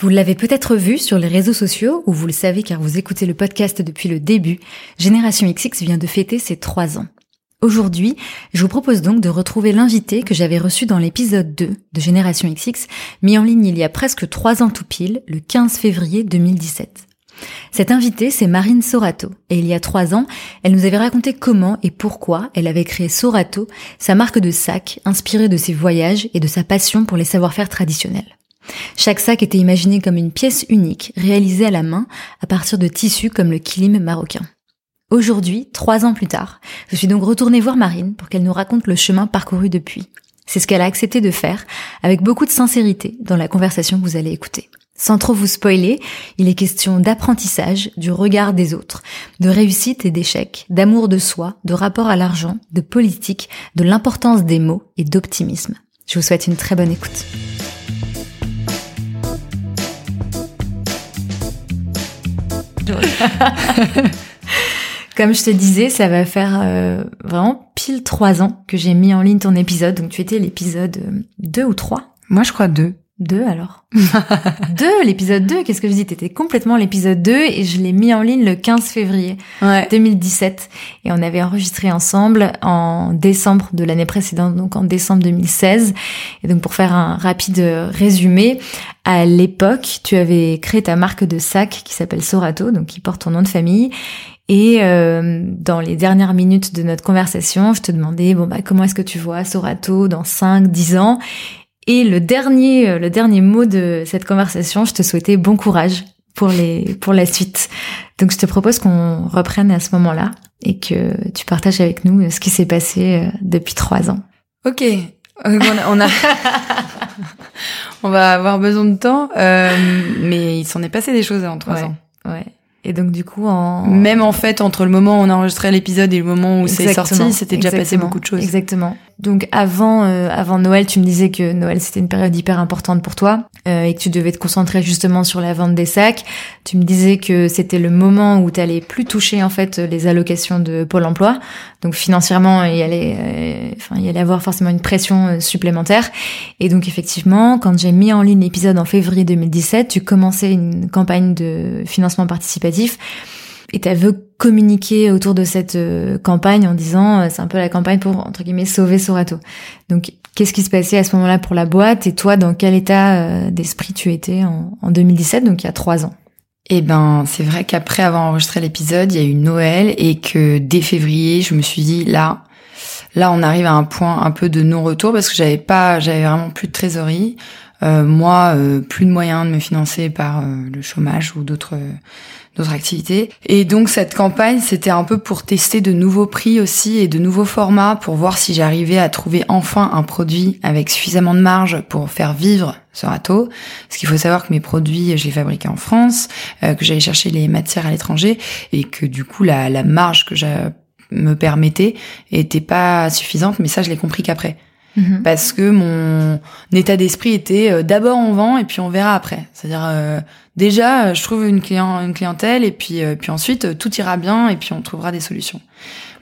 Vous l'avez peut-être vu sur les réseaux sociaux, ou vous le savez car vous écoutez le podcast depuis le début, Génération XX vient de fêter ses trois ans. Aujourd'hui, je vous propose donc de retrouver l'invité que j'avais reçu dans l'épisode 2 de Génération XX, mis en ligne il y a presque trois ans tout pile, le 15 février 2017. Cette invitée, c'est Marine Sorato, et il y a trois ans, elle nous avait raconté comment et pourquoi elle avait créé Sorato, sa marque de sac inspirée de ses voyages et de sa passion pour les savoir-faire traditionnels. Chaque sac était imaginé comme une pièce unique, réalisée à la main, à partir de tissus comme le kilim marocain. Aujourd'hui, trois ans plus tard, je suis donc retournée voir Marine pour qu'elle nous raconte le chemin parcouru depuis. C'est ce qu'elle a accepté de faire, avec beaucoup de sincérité, dans la conversation que vous allez écouter. Sans trop vous spoiler, il est question d'apprentissage, du regard des autres, de réussite et d'échec, d'amour de soi, de rapport à l'argent, de politique, de l'importance des mots et d'optimisme. Je vous souhaite une très bonne écoute. Comme je te disais, ça va faire euh, vraiment pile trois ans que j'ai mis en ligne ton épisode. Donc tu étais l'épisode 2 ou 3 Moi je crois 2. 2 alors 2, l'épisode 2, qu'est-ce que je dis T'étais complètement l'épisode 2 et je l'ai mis en ligne le 15 février 2017. Et on avait enregistré ensemble en décembre de l'année précédente, donc en décembre 2016. Et donc pour faire un rapide résumé, à l'époque, tu avais créé ta marque de sac qui s'appelle Sorato, donc qui porte ton nom de famille. Et euh, dans les dernières minutes de notre conversation, je te demandais bon bah comment est-ce que tu vois Sorato dans 5 10 ans? Et le dernier, euh, le dernier mot de cette conversation, je te souhaitais bon courage pour les, pour la suite. Donc je te propose qu'on reprenne à ce moment-là et que tu partages avec nous euh, ce qui s'est passé euh, depuis trois ans. Ok. On a, on va avoir besoin de temps, mais il s'en est passé des choses en trois ans. Ouais. Et donc du coup, en... même en fait, entre le moment où on a enregistré l'épisode et le moment où c'est sorti, c'était déjà passé beaucoup de choses. Exactement. Donc avant, euh, avant Noël, tu me disais que Noël c'était une période hyper importante pour toi euh, et que tu devais te concentrer justement sur la vente des sacs. Tu me disais que c'était le moment où tu plus toucher en fait les allocations de Pôle Emploi. Donc financièrement, il y allait, euh, il y allait avoir forcément une pression euh, supplémentaire. Et donc effectivement, quand j'ai mis en ligne l'épisode en février 2017, tu commençais une campagne de financement participatif et tu veux communiquer autour de cette euh, campagne en disant euh, c'est un peu la campagne pour entre guillemets sauver Sorato. Donc qu'est-ce qui se passait à ce moment-là pour la boîte et toi dans quel état euh, d'esprit tu étais en, en 2017 donc il y a trois ans? Eh ben, c'est vrai qu'après avoir enregistré l'épisode, il y a eu Noël et que dès février, je me suis dit là, là, on arrive à un point un peu de non-retour parce que j'avais pas, j'avais vraiment plus de trésorerie. Moi, plus de moyens de me financer par le chômage ou d'autres d'autres activités. Et donc cette campagne, c'était un peu pour tester de nouveaux prix aussi et de nouveaux formats pour voir si j'arrivais à trouver enfin un produit avec suffisamment de marge pour faire vivre ce râteau. Parce qu'il faut savoir que mes produits, je les fabriquais en France, que j'allais chercher les matières à l'étranger et que du coup la, la marge que je me permettais était pas suffisante. Mais ça, je l'ai compris qu'après. Mhm. parce que mon état d'esprit était euh, d'abord on vend et puis on verra après. C'est-à-dire euh, déjà euh, je trouve une client une clientèle et puis puis ensuite tout ira bien et puis on trouvera des solutions.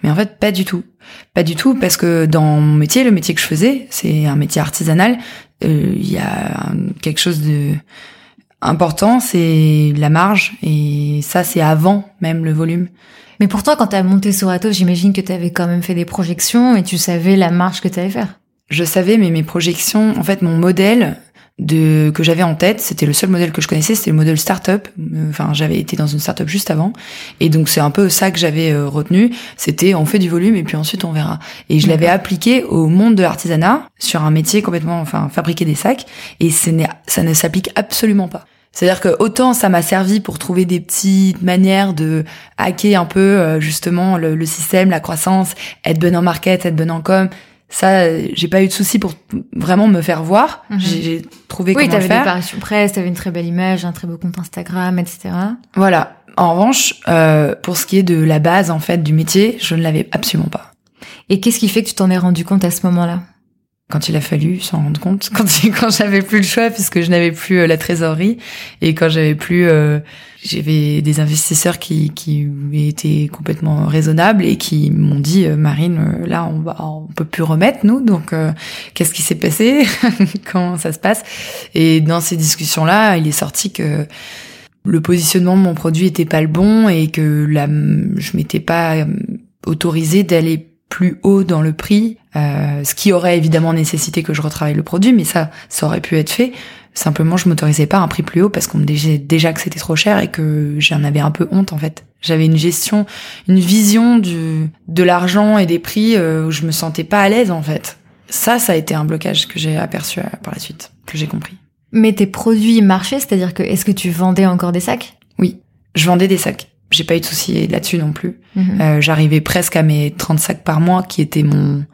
Mais en fait pas du tout. Pas du tout parce que dans mon métier, le métier que je faisais, c'est un métier artisanal, il y a quelque chose de important, c'est la marge et ça c'est avant même le volume. Mais pourtant quand tu as monté Sorato, j'imagine que tu avais quand même fait des projections et tu savais la marge que tu allais faire je savais, mais mes projections, en fait, mon modèle de que j'avais en tête, c'était le seul modèle que je connaissais, c'était le modèle startup. Enfin, j'avais été dans une startup juste avant, et donc c'est un peu ça que j'avais euh, retenu. C'était on fait du volume et puis ensuite on verra. Et je l'avais appliqué au monde de l'artisanat sur un métier complètement, enfin, fabriquer des sacs, et ça ne s'applique absolument pas. C'est-à-dire que autant ça m'a servi pour trouver des petites manières de hacker un peu euh, justement le, le système, la croissance, être bonne en market, être bonne en com, ça, j'ai pas eu de souci pour vraiment me faire voir. Mhm. J'ai j'ai trouvé Oui, comment t'avais le des faire. apparitions presse, t'avais une très belle image, un très beau compte Instagram, etc. Voilà. En revanche, euh, pour ce qui est de la base en fait du métier, je ne l'avais absolument pas. Et qu'est-ce qui fait que tu t'en es rendu compte à ce moment-là? Quand il a fallu s'en rendre compte, quand quand j'avais plus le choix puisque je n'avais plus euh, la trésorerie et quand j'avais plus, euh, j'avais des investisseurs qui qui étaient complètement raisonnables et qui m'ont dit euh, Marine, euh, là on va, on peut plus remettre nous, donc qu'est-ce qui s'est passé, comment ça se passe? Et dans ces discussions là, il est sorti que le positionnement de mon produit était pas le bon et que la, je m'étais pas autorisée d'aller plus haut dans le prix, euh, ce qui aurait évidemment nécessité que je retravaille le produit, mais ça, ça aurait pu être fait. Simplement, je m'autorisais pas un prix plus haut parce qu'on me disait déjà que c'était trop cher et que j'en avais un peu honte en fait. J'avais une gestion, une vision du de l'argent et des prix euh, où je me sentais pas à l'aise en fait. Ça, ça a été un blocage que j'ai aperçu euh, par la suite, que j'ai compris. Mais tes produits marchaient, c'est-à-dire que est-ce que tu vendais encore des sacs? Oui, je vendais des sacs. J'ai pas eu de soucis là-dessus non plus. Mhm. Euh, J'arrivais presque à mes 30 sacs par mois, qui était mon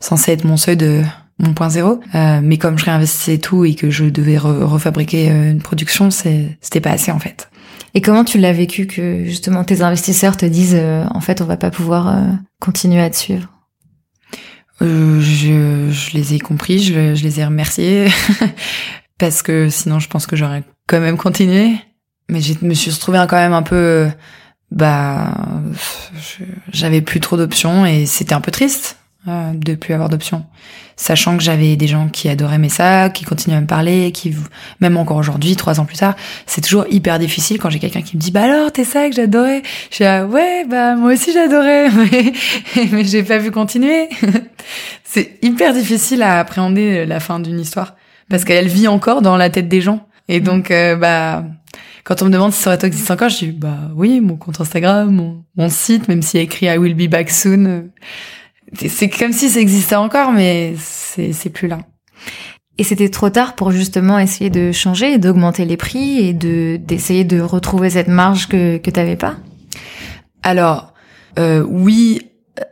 censé être mon seuil de mon point zéro. Euh, mais comme je réinvestissais tout et que je devais re- refabriquer euh, une production, c'était pas assez en fait. Et comment tu l'as vécu que justement tes investisseurs te disent euh, en fait on va pas pouvoir continuer à te suivre? Je, je les ai compris, je, je les ai remerciés parce que sinon je pense que j'aurais quand même continué. Mais je me suis retrouvée quand même un peu, bah, j'avais plus trop d'options et c'était un peu triste euh, de plus avoir d'options, sachant que j'avais des gens qui adoraient mes sacs, qui continuaient à me parler, qui même encore aujourd'hui, trois ans plus tard, c'est toujours hyper difficile quand j'ai quelqu'un qui me dit bah alors tes sacs j'adorais, je suis ah ouais bah moi aussi j'adorais, mais mais j'ai pas pu continuer. c'est hyper difficile à appréhender la fin d'une histoire parce qu'elle vit encore dans la tête des gens. Et donc euh, bah quand on me demande si Sorato existe encore, je dis bah oui, mon compte Instagram, mon, mon site, même s'il y a écrit I will be back soon. euh, c'est- comme si ça existait encore, mais c'est c'est plus là. Et c'était trop tard pour justement essayer de changer et d'augmenter les prix et de d'essayer de retrouver cette marge que que t'avais pas? Alors euh, oui,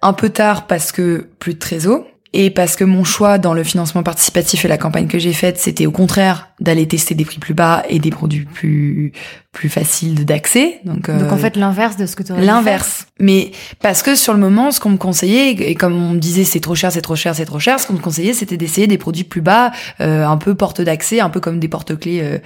un peu tard parce que plus de trésor. Et parce que mon choix dans le financement participatif et la campagne que j'ai faite, c'était au contraire d'aller tester des prix plus bas et des produits plus plus faciles d'accès. Donc, Donc euh, en fait l'inverse de ce que tu L'inverse. Mais parce que sur le moment, ce qu'on me conseillait, et comme on me disait c'est trop cher, c'est trop cher, c'est trop cher, ce qu'on me conseillait, c'était d'essayer des produits plus bas, euh, un peu porte d'accès, un peu comme des porte-clés.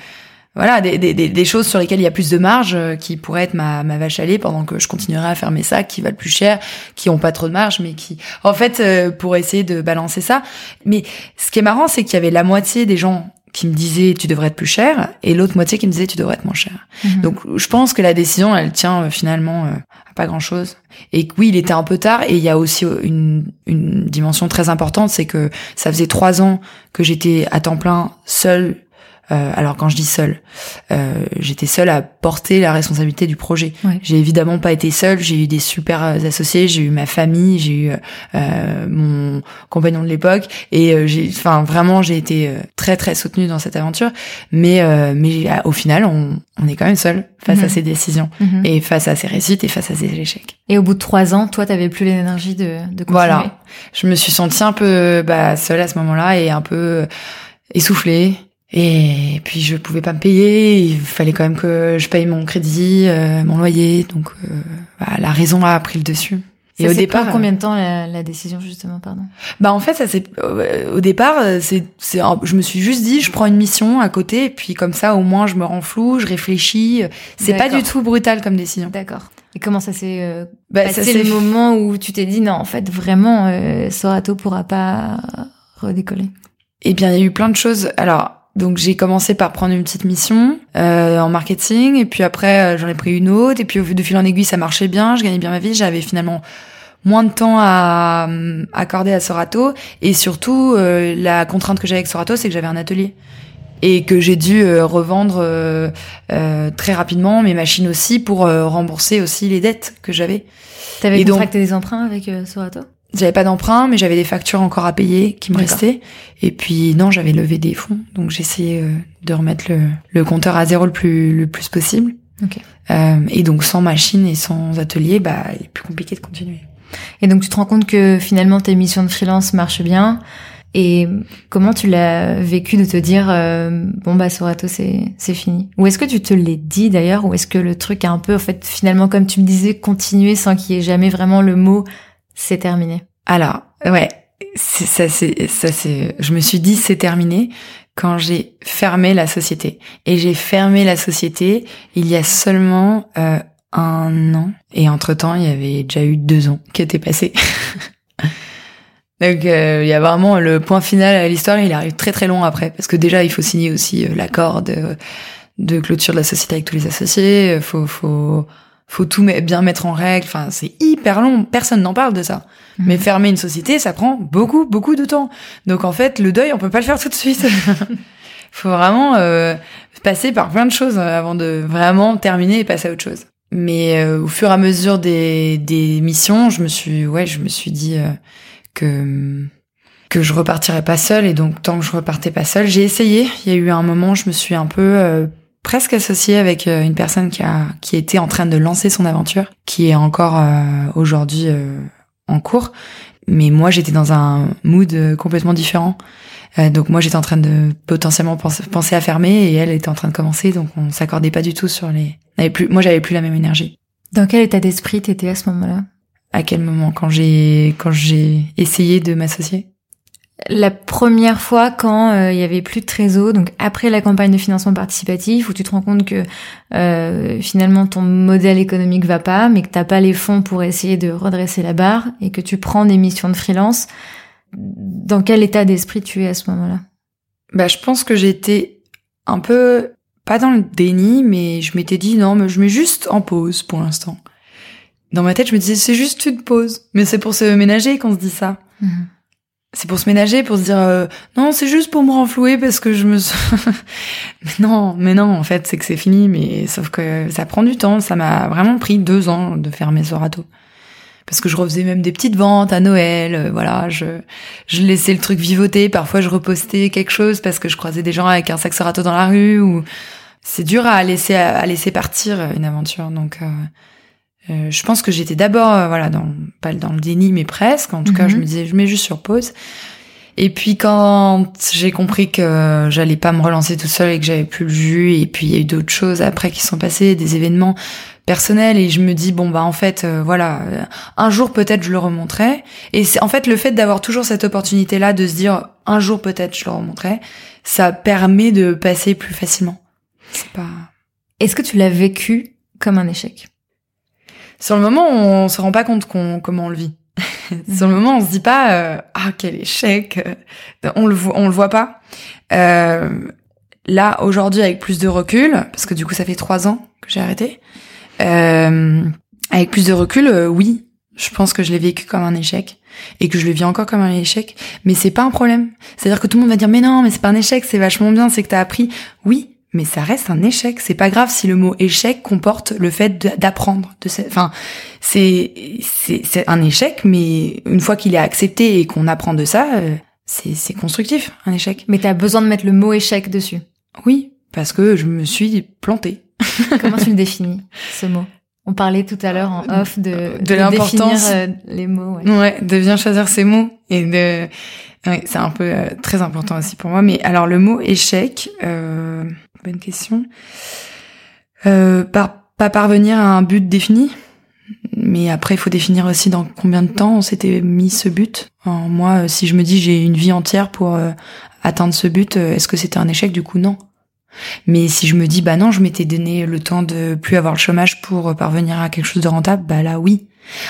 Voilà, des, des, des, choses sur lesquelles il y a plus de marge, euh, qui pourraient être ma, ma vache à lait pendant que je continuerai à faire mes sacs qui valent plus cher, qui ont pas trop de marge, mais qui, en fait, euh, pour essayer de balancer ça. Mais ce qui est marrant, c'est qu'il y avait la moitié des gens qui me disaient tu devrais être plus cher, et l'autre moitié qui me disait tu devrais être moins cher. Mhm. Donc je pense que la décision, elle tient euh, finalement euh, à pas grand-chose. Et que oui, il était un peu tard. Et il y a aussi euh, une, une dimension très importante, c'est que ça faisait trois ans que j'étais à temps plein seule. Euh, alors quand je dis seule, euh, j'étais seule à porter la responsabilité du projet. Ouais. J'ai évidemment pas été seule. J'ai eu des super euh, associés. J'ai eu ma famille. J'ai eu euh, mon compagnon de l'époque. Et euh, j'ai, enfin vraiment, j'ai été euh, très très soutenue dans cette aventure. Mais euh, mais euh, au final, on, on est quand même seul face Mhm. à ces décisions Mhm. et face à ces réussites et face à ces échecs. Et au bout de trois ans, toi, t'avais plus l'énergie de, de continuer? Voilà. Je me suis sentie un peu bah, seule à ce moment-là et un peu essoufflée. Et puis je pouvais pas me payer, il fallait quand même que je paye mon crédit, euh, mon loyer, donc euh, bah, la raison a pris le dessus. Ça Et au départ, pris combien de temps la, la décision justement, pardon? Bah en fait ça c'est euh, au départ euh, c'est c'est je me suis juste dit je prends une mission à côté et puis comme ça au moins je me rends flou, je réfléchis, c'est pas du tout brutal comme décision. D'accord. Et comment ça s'est euh, Bah, passé ça le moment où tu t'es dit non, en fait, vraiment, euh, Sorato pourra pas redécoller? Eh bien, il y a eu plein de choses. Alors, donc j'ai commencé par prendre une petite mission euh, en marketing, et puis après euh, j'en ai pris une autre, et puis au de fil en aiguille ça marchait bien, je gagnais bien ma vie, j'avais finalement moins de temps à euh, accorder à Sorato, et surtout euh, la contrainte que j'avais avec Sorato, c'est que j'avais un atelier et que j'ai dû revendre euh, euh, très rapidement mes machines aussi pour rembourser aussi les dettes que j'avais. T'avais donc- contracté des emprunts avec Sorato? J'avais pas d'emprunt, mais j'avais des factures encore à payer qui me restaient. Et puis non, j'avais levé des fonds, donc j'essayais euh, de remettre le, le compteur à zéro le plus le plus possible. Ok. Euh, et donc sans machine et sans atelier, bah il est plus compliqué de continuer. Et donc tu te rends compte que finalement tes missions de freelance marchent bien. Et comment tu l'as vécu de te dire euh, bon bah Sorato c'est c'est fini? Ou est-ce que tu te l'es dit d'ailleurs? Ou est-ce que le truc a un peu en fait finalement comme tu me disais continuer sans qu'il y ait jamais vraiment le mot c'est terminé. Alors ouais ça c'est ça c'est je me suis dit c'est terminé quand j'ai fermé la société. Et j'ai fermé la société il y a seulement euh, un an. Et entre temps il y avait déjà eu deux ans qui étaient passés. Donc euh, il y a vraiment le point final à l'histoire, il arrive très très long après. Parce que déjà il faut signer aussi euh, l'accord de, de clôture de la société avec tous les associés, faut faut faut tout bien mettre en règle, enfin c'est hyper long, personne n'en parle de ça. Mhm. Mais fermer une société, ça prend beaucoup beaucoup de temps. Donc en fait, le deuil, on peut pas le faire tout de suite. faut vraiment euh, passer par plein de choses avant de vraiment terminer et passer à autre chose. Mais au fur et à mesure des, des missions, je me suis ouais, je me suis dit que que je repartirais pas seule et donc tant que je repartais pas seule, j'ai essayé. Il y a eu un moment, je me suis un peu euh, presque associée avec euh, une personne qui a qui était en train de lancer son aventure, qui est encore euh, aujourd'hui en cours. Mais moi, j'étais dans un mood complètement différent. donc moi, j'étais en train de potentiellement penser, à fermer et elle était en train de commencer. Donc on s'accordait pas du tout sur les. plus, moi, j'avais plus la même énergie. Dans quel état d'esprit t'étais à ce moment-là? À quel moment? Quand j'ai quand j'ai essayé de m'associer? La première fois quand euh, il y avait plus de trésor, donc après la campagne de financement participatif, où tu te rends compte que euh, finalement ton modèle économique va pas, mais que t'as pas les fonds pour essayer de redresser la barre et que tu prends des missions de freelance, dans quel état d'esprit tu es à ce moment-là? Bah, je pense que j'étais un peu pas dans le déni, mais je m'étais dit non, mais je mets juste en pause pour l'instant dans ma tête, je me disais, c'est juste une pause. Mais c'est pour se ménager qu'on se dit ça. Mhm. C'est pour se ménager, pour se dire, euh, non, c'est juste pour me renflouer parce que je me... mais non, mais non, en fait, c'est que c'est fini. Mais sauf que ça prend du temps. Ça m'a vraiment pris deux ans de faire mes Sorato. Parce que je refaisais même des petites ventes à Noël, euh, voilà, je, je laissais le truc vivoter. Parfois, je repostais quelque chose parce que je croisais des gens avec un sac Sorato dans la rue ou c'est dur à laisser à laisser partir une aventure. Donc euh, euh, je pense que j'étais d'abord, euh, voilà, dans, pas dans le déni, mais presque. En tout cas, je mhm. me disais, je mets juste sur pause. Et puis quand j'ai compris que j'allais pas me relancer tout seul et que j'avais plus le jus, et puis il y a eu d'autres choses après qui sont passées, des événements personnels, et je me dis bon bah en fait euh, voilà, un jour peut-être je le remonterai. Et c'est en fait le fait d'avoir toujours cette opportunité là de se dire un jour peut-être je le remonterai, ça permet de passer plus facilement. C'est pas. Est-ce que tu l'as vécu comme un échec? Sur le moment, on se rend pas compte comment on le vit. Sur le moment, on se dit pas euh, ah quel échec. On le voit, on le voit pas. Euh, là aujourd'hui, avec plus de recul, parce que du coup, ça fait trois ans que j'ai arrêté. Euh, avec plus de recul, euh, oui, je pense que je l'ai vécu comme un échec et que je le vis encore comme un échec. Mais c'est pas un problème. C'est-à-dire que tout le monde va dire mais non, mais c'est pas un échec, c'est vachement bien, c'est que t'as appris. Oui, mais ça reste un échec. C'est pas grave si le mot échec comporte le fait d'apprendre. De enfin, c'est c'est un échec, mais une fois qu'il est accepté et qu'on apprend de ça, euh, c'est constructif un échec. Mais t'as besoin de mettre le mot échec dessus. Oui, parce que je me suis plantée. Comment tu le définis ce mot? On parlait tout à l'heure en off de de, l'importance euh, les mots. Ouais. ouais, de bien choisir ses mots et de c'est un peu euh, très important aussi pour moi. Mais alors le mot échec, euh, bonne question. Euh, pas parvenir à un but défini. Mais après, il faut définir aussi dans combien de temps on s'était mis ce but. moi, euh, si je me dis j'ai une vie entière pour euh, atteindre ce but, est-ce que c'était un échec? Du coup, non. Mais si je me dis bah non, je m'étais donné le temps de plus avoir le chômage pour parvenir à quelque chose de rentable, bah là oui.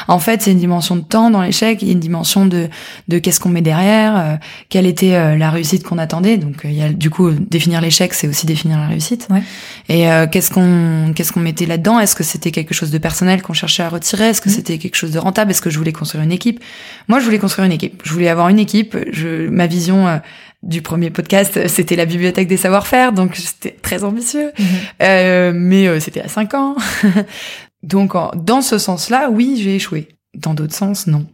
En fait, c'est une dimension de temps dans l'échec, il y a une dimension de, de qu'est-ce qu'on met derrière, euh, quelle était euh, la réussite qu'on attendait. Donc, euh, il y a du coup définir l'échec, c'est aussi définir la réussite. Ouais. Et qu'est-ce qu'on qu'est-ce qu'on mettait là-dedans? Est-ce que c'était quelque chose de personnel qu'on cherchait à retirer? Est-ce que mmh. c'était quelque chose de rentable? Est-ce que je voulais construire une équipe? Moi, je voulais construire une équipe. Je voulais avoir une équipe. Je, ma vision du premier podcast, c'était la bibliothèque des savoir-faire, donc c'était très ambitieux. Mmh. Euh, mais c'était à cinq ans. Donc, dans ce sens-là, oui, j'ai échoué. Dans d'autres sens, non.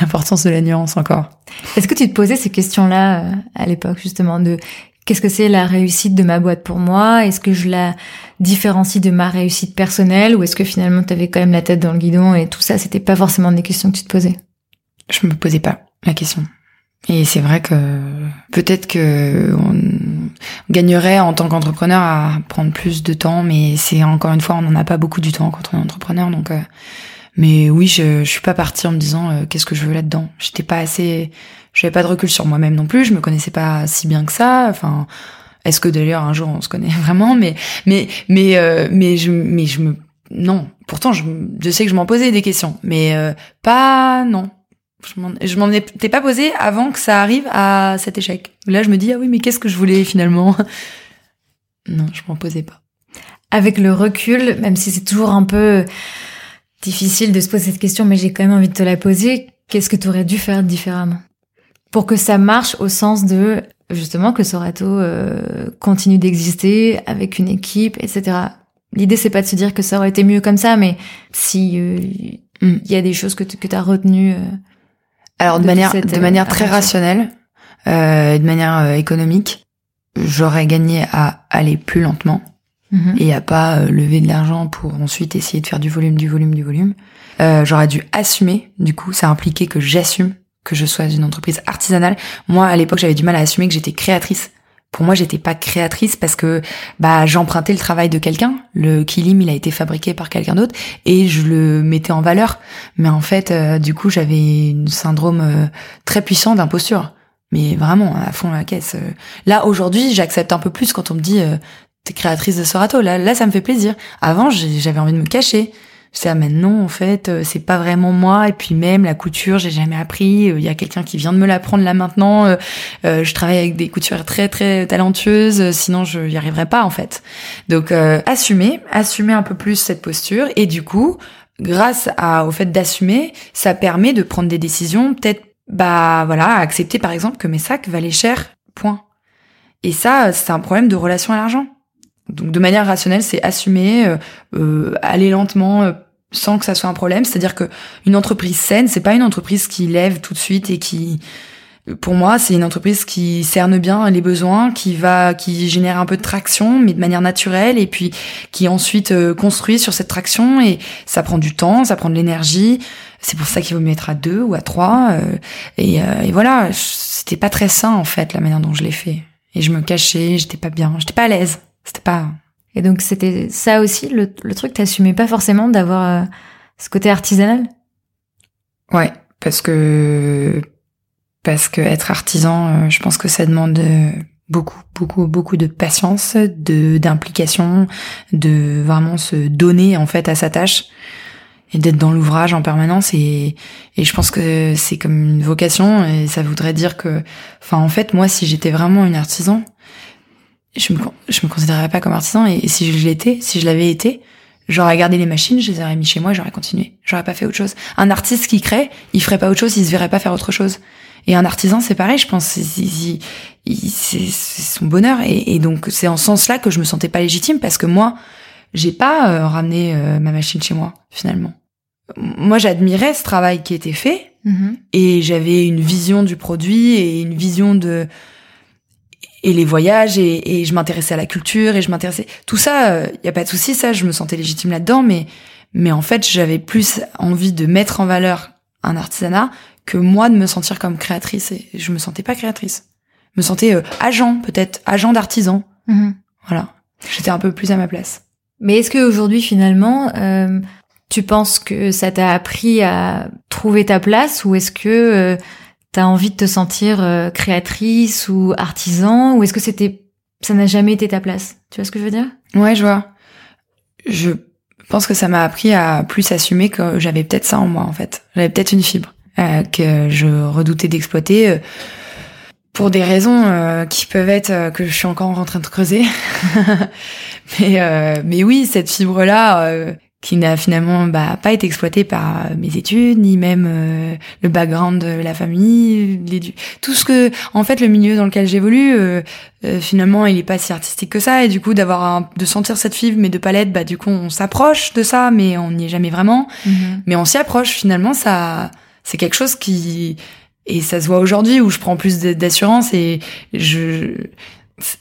L'importance de la nuance encore. Est-ce que tu te posais ces questions-là euh, à l'époque, justement, de qu'est-ce que c'est la réussite de ma boîte pour moi? Est-ce que je la différencie de ma réussite personnelle? Ou est-ce que finalement tu avais quand même la tête dans le guidon et tout ça, c'était pas forcément des questions que tu te posais? Je me posais pas la question. Et c'est vrai que peut-être que on gagnerait en tant qu'entrepreneur à prendre plus de temps, mais c'est encore une fois, on n'en a pas beaucoup du temps quand on est entrepreneur, donc. Euh, mais oui, je, je suis pas partie en me disant euh, qu'est-ce que je veux là-dedans. J'étais pas assez, j'avais pas de recul sur moi-même non plus. Je me connaissais pas si bien que ça. Enfin, est-ce que d'ailleurs un jour on se connaît vraiment Mais mais mais euh, mais je mais je me non. Pourtant, je, je sais que je m'en posais des questions, mais pas non je m'en étais pas posé avant que ça arrive à cet échec. Là, je me dis, ah oui, mais qu'est-ce que je voulais finalement? Non, je m'en posais pas. Avec le recul, même si c'est toujours un peu difficile de se poser cette question, mais j'ai quand même envie de te la poser, qu'est-ce que tu aurais dû faire différemment? Pour que ça marche au sens de, justement, que Sorato euh, continue d'exister avec une équipe, etc. L'idée, c'est pas de se dire que ça aurait été mieux comme ça, mais si euh, mm. il y a des choses que tu as retenues... Euh, alors de, manière de euh, manière très rationnelle, euh, de manière euh, économique, j'aurais gagné à aller plus lentement mhm. et à pas euh, lever de l'argent pour ensuite essayer de faire du volume, du volume, du volume. Euh, j'aurais dû assumer. Du coup, ça impliquait que j'assume que je sois une entreprise artisanale. Moi, à l'époque, j'avais du mal à assumer que j'étais créatrice pour moi, j'étais pas créatrice parce que bah j'empruntais le travail de quelqu'un. Le kilim, il a été fabriqué par quelqu'un d'autre et je le mettais en valeur. Mais en fait, euh, du coup, j'avais un syndrome euh, très puissant d'imposture. Mais vraiment à fond la caisse. Là aujourd'hui, j'accepte un peu plus quand on me dit euh, t'es créatrice de Sorato. Là, là, ça me fait plaisir. Avant, j'avais envie de me cacher. C'est ah mais non en fait euh, c'est pas vraiment moi. Et puis même la couture j'ai jamais appris. Euh, il y a quelqu'un qui vient de me l'apprendre là maintenant. Euh, je travaille avec des couturières très très talentueuses. Sinon je y arriverais pas en fait. Donc assumer assumer un peu plus cette posture. Et du coup grâce à, au fait d'assumer ça permet de prendre des décisions peut-être bah voilà accepter par exemple que mes sacs valaient cher point. Et ça c'est un problème de relation à l'argent. Donc de manière rationnelle, c'est assumer, euh, euh, aller lentement euh, sans que ça soit un problème. C'est-à-dire que une entreprise saine, c'est pas une entreprise qui lève tout de suite et qui, pour moi, c'est une entreprise qui cerne bien les besoins, qui va, qui génère un peu de traction, mais de manière naturelle, et puis qui ensuite construit sur cette traction. Et ça prend du temps, ça prend de l'énergie. C'est pour ça qu'il vaut mieux être à deux ou à trois. et, et voilà, c'était pas très sain en fait la manière dont je l'ai fait. Et je me cachais, j'étais pas bien, j'étais pas à l'aise. C'était pas. Et donc c'était ça aussi le, le truc, t'assumais pas forcément d'avoir euh, ce côté artisanal? Ouais, parce que parce que être artisan, euh, je pense que ça demande euh, beaucoup, beaucoup, beaucoup de patience, de d'implication, de vraiment se donner en fait à sa tâche et d'être dans l'ouvrage en permanence et et je pense que c'est comme une vocation et ça voudrait dire que enfin en fait moi si j'étais vraiment une artisan je me, je me considérerais pas comme artisan et, si je l'étais, si je l'avais été, j'aurais gardé les machines, je les aurais mis chez moi, j'aurais continué. J'aurais pas fait autre chose. Un artiste qui crée, il ferait pas autre chose, il se verrait pas faire autre chose. Et un artisan, c'est pareil, je pense, c'est son bonheur. Et, donc, c'est en ce sens-là que je me sentais pas légitime parce que moi, j'ai pas euh, ramené euh, ma machine chez moi, finalement. Moi, j'admirais ce travail qui était fait mm-hmm. et j'avais une vision du produit et une vision de et les voyages et, et je m'intéressais à la culture et je m'intéressais tout ça il euh, y a pas de souci ça je me sentais légitime là-dedans mais mais en fait j'avais plus envie de mettre en valeur un artisanat que moi de me sentir comme créatrice et je me sentais pas créatrice. Je me sentais euh, agent peut-être agent d'artisan. Mhm. voilà. J'étais un peu plus à ma place. Mais est-ce que aujourd'hui finalement euh, tu penses que ça t'a appris à trouver ta place ou est-ce que T'as envie de te sentir euh, créatrice ou artisan ou est-ce que c'était ça n'a jamais été ta place? Tu vois ce que je veux dire? Ouais, je vois. Je pense que ça m'a appris à plus assumer que j'avais peut-être ça en moi en fait. J'avais peut-être une fibre euh, que je redoutais d'exploiter euh, pour des raisons qui peuvent être que je suis encore en train de creuser. mais mais oui, cette fibre là qui n'a finalement bah, pas été exploité par euh, mes études ni même euh, le background de la famille tout ce que en fait le milieu dans lequel j'évolue euh, finalement il est pas si artistique que ça et du coup d'avoir de sentir cette fibre mais de palette bah du coup on s'approche de ça mais on n'y est jamais vraiment mm-hmm. mais on s'y approche finalement ça c'est quelque chose qui et ça se voit aujourd'hui où je prends plus d'assurance et je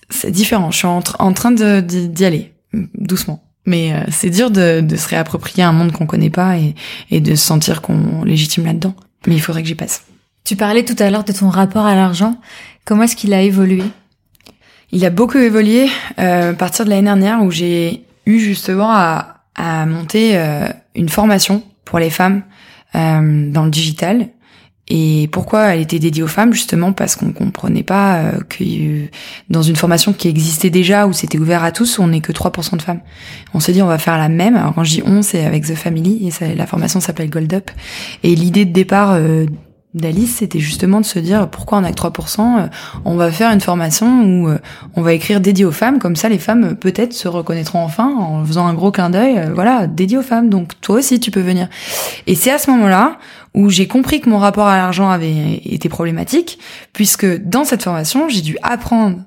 c'est différent. Je suis en, en train de d'y aller doucement. Mais euh, c'est dur de, de, se réapproprier un monde qu'on connaît pas et, et de se sentir qu'on légitime là-dedans. Mais il faudrait que j'y passe. Tu parlais tout à l'heure de ton rapport à l'argent. Comment est-ce qu'il a évolué? Il a beaucoup évolué euh, à partir de l'année dernière où j'ai eu justement à, à monter euh, une formation pour les femmes euh, dans le digital et pourquoi elle était dédiée aux femmes? Justement parce qu'on comprenait pas euh, que euh, dans une formation qui existait déjà, où c'était ouvert à tous, on n'est que 3% de femmes. On s'est dit on va faire la même. Alors quand je dis on, c'est avec The Family, et ça, la formation s'appelle Gold Up. Et l'idée de départ euh, d'Alice, c'était justement de se dire pourquoi on a que 3%, on va faire une formation où on va écrire dédié aux femmes, comme ça les femmes peut-être se reconnaîtront enfin en faisant un gros clin d'œil, voilà, dédié aux femmes, donc toi aussi tu peux venir. Et c'est à ce moment-là où j'ai compris que mon rapport à l'argent avait été problématique, puisque dans cette formation, j'ai dû apprendre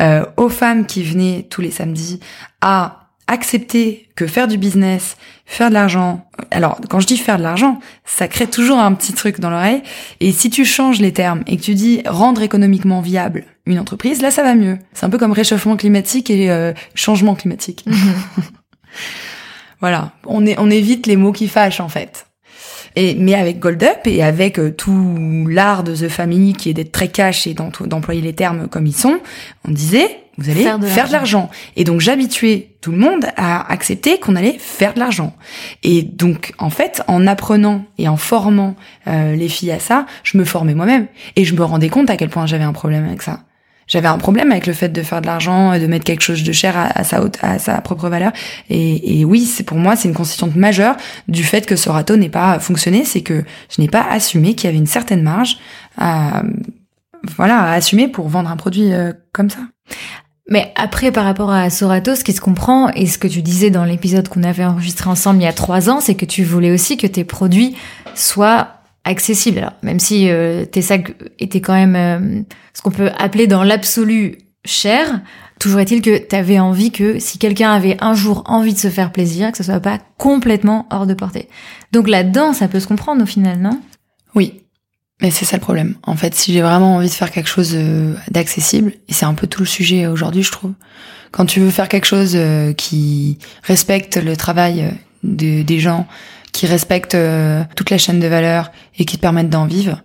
euh, aux femmes qui venaient tous les samedis à accepter que faire du business, faire de l'argent, alors quand je dis faire de l'argent, ça crée toujours un petit truc dans l'oreille, et si tu changes les termes et que tu dis rendre économiquement viable une entreprise, là ça va mieux. C'est un peu comme réchauffement climatique et euh, changement climatique. Voilà, on, est, on évite les mots qui fâchent en fait. Et, mais avec Gold Up et avec euh, tout l'art de The Family qui est d'être très cash et d'employer les termes comme ils sont, on disait vous allez faire de l'argent. Et donc j'habituais tout le monde à accepter qu'on allait faire de l'argent. Et donc en fait, en apprenant et en formant euh, les filles à ça, je me formais moi-même et je me rendais compte à quel point j'avais un problème avec ça j'avais un problème avec le fait de faire de l'argent, de mettre quelque chose de cher à, sa haute, à sa propre valeur. Et, oui, c'est pour moi, c'est une constituante majeure du fait que ce râteau n'ait pas fonctionné, c'est que je n'ai pas assumé qu'il y avait une certaine marge à, voilà, à assumer pour vendre un produit euh, comme ça. Mais après, par rapport à Sorato, ce qui se comprend et ce que tu disais dans l'épisode qu'on avait enregistré ensemble il y a trois ans, c'est que tu voulais aussi que tes produits soient accessible. Alors, même si euh, tes sacs étaient quand même euh, ce qu'on peut appeler dans l'absolu cher, toujours est-il que tu avais envie que si quelqu'un avait un jour envie de se faire plaisir, que ce soit pas complètement hors de portée. Donc là-dedans, ça peut se comprendre au final, non? Oui. Mais c'est ça le problème. En fait, si j'ai vraiment envie de faire quelque chose euh, d'accessible, et c'est un peu tout le sujet aujourd'hui, je trouve. Quand tu veux faire quelque chose euh, qui respecte le travail des gens, qui respectent euh, toute la chaîne de valeur et qui te permettent d'en vivre,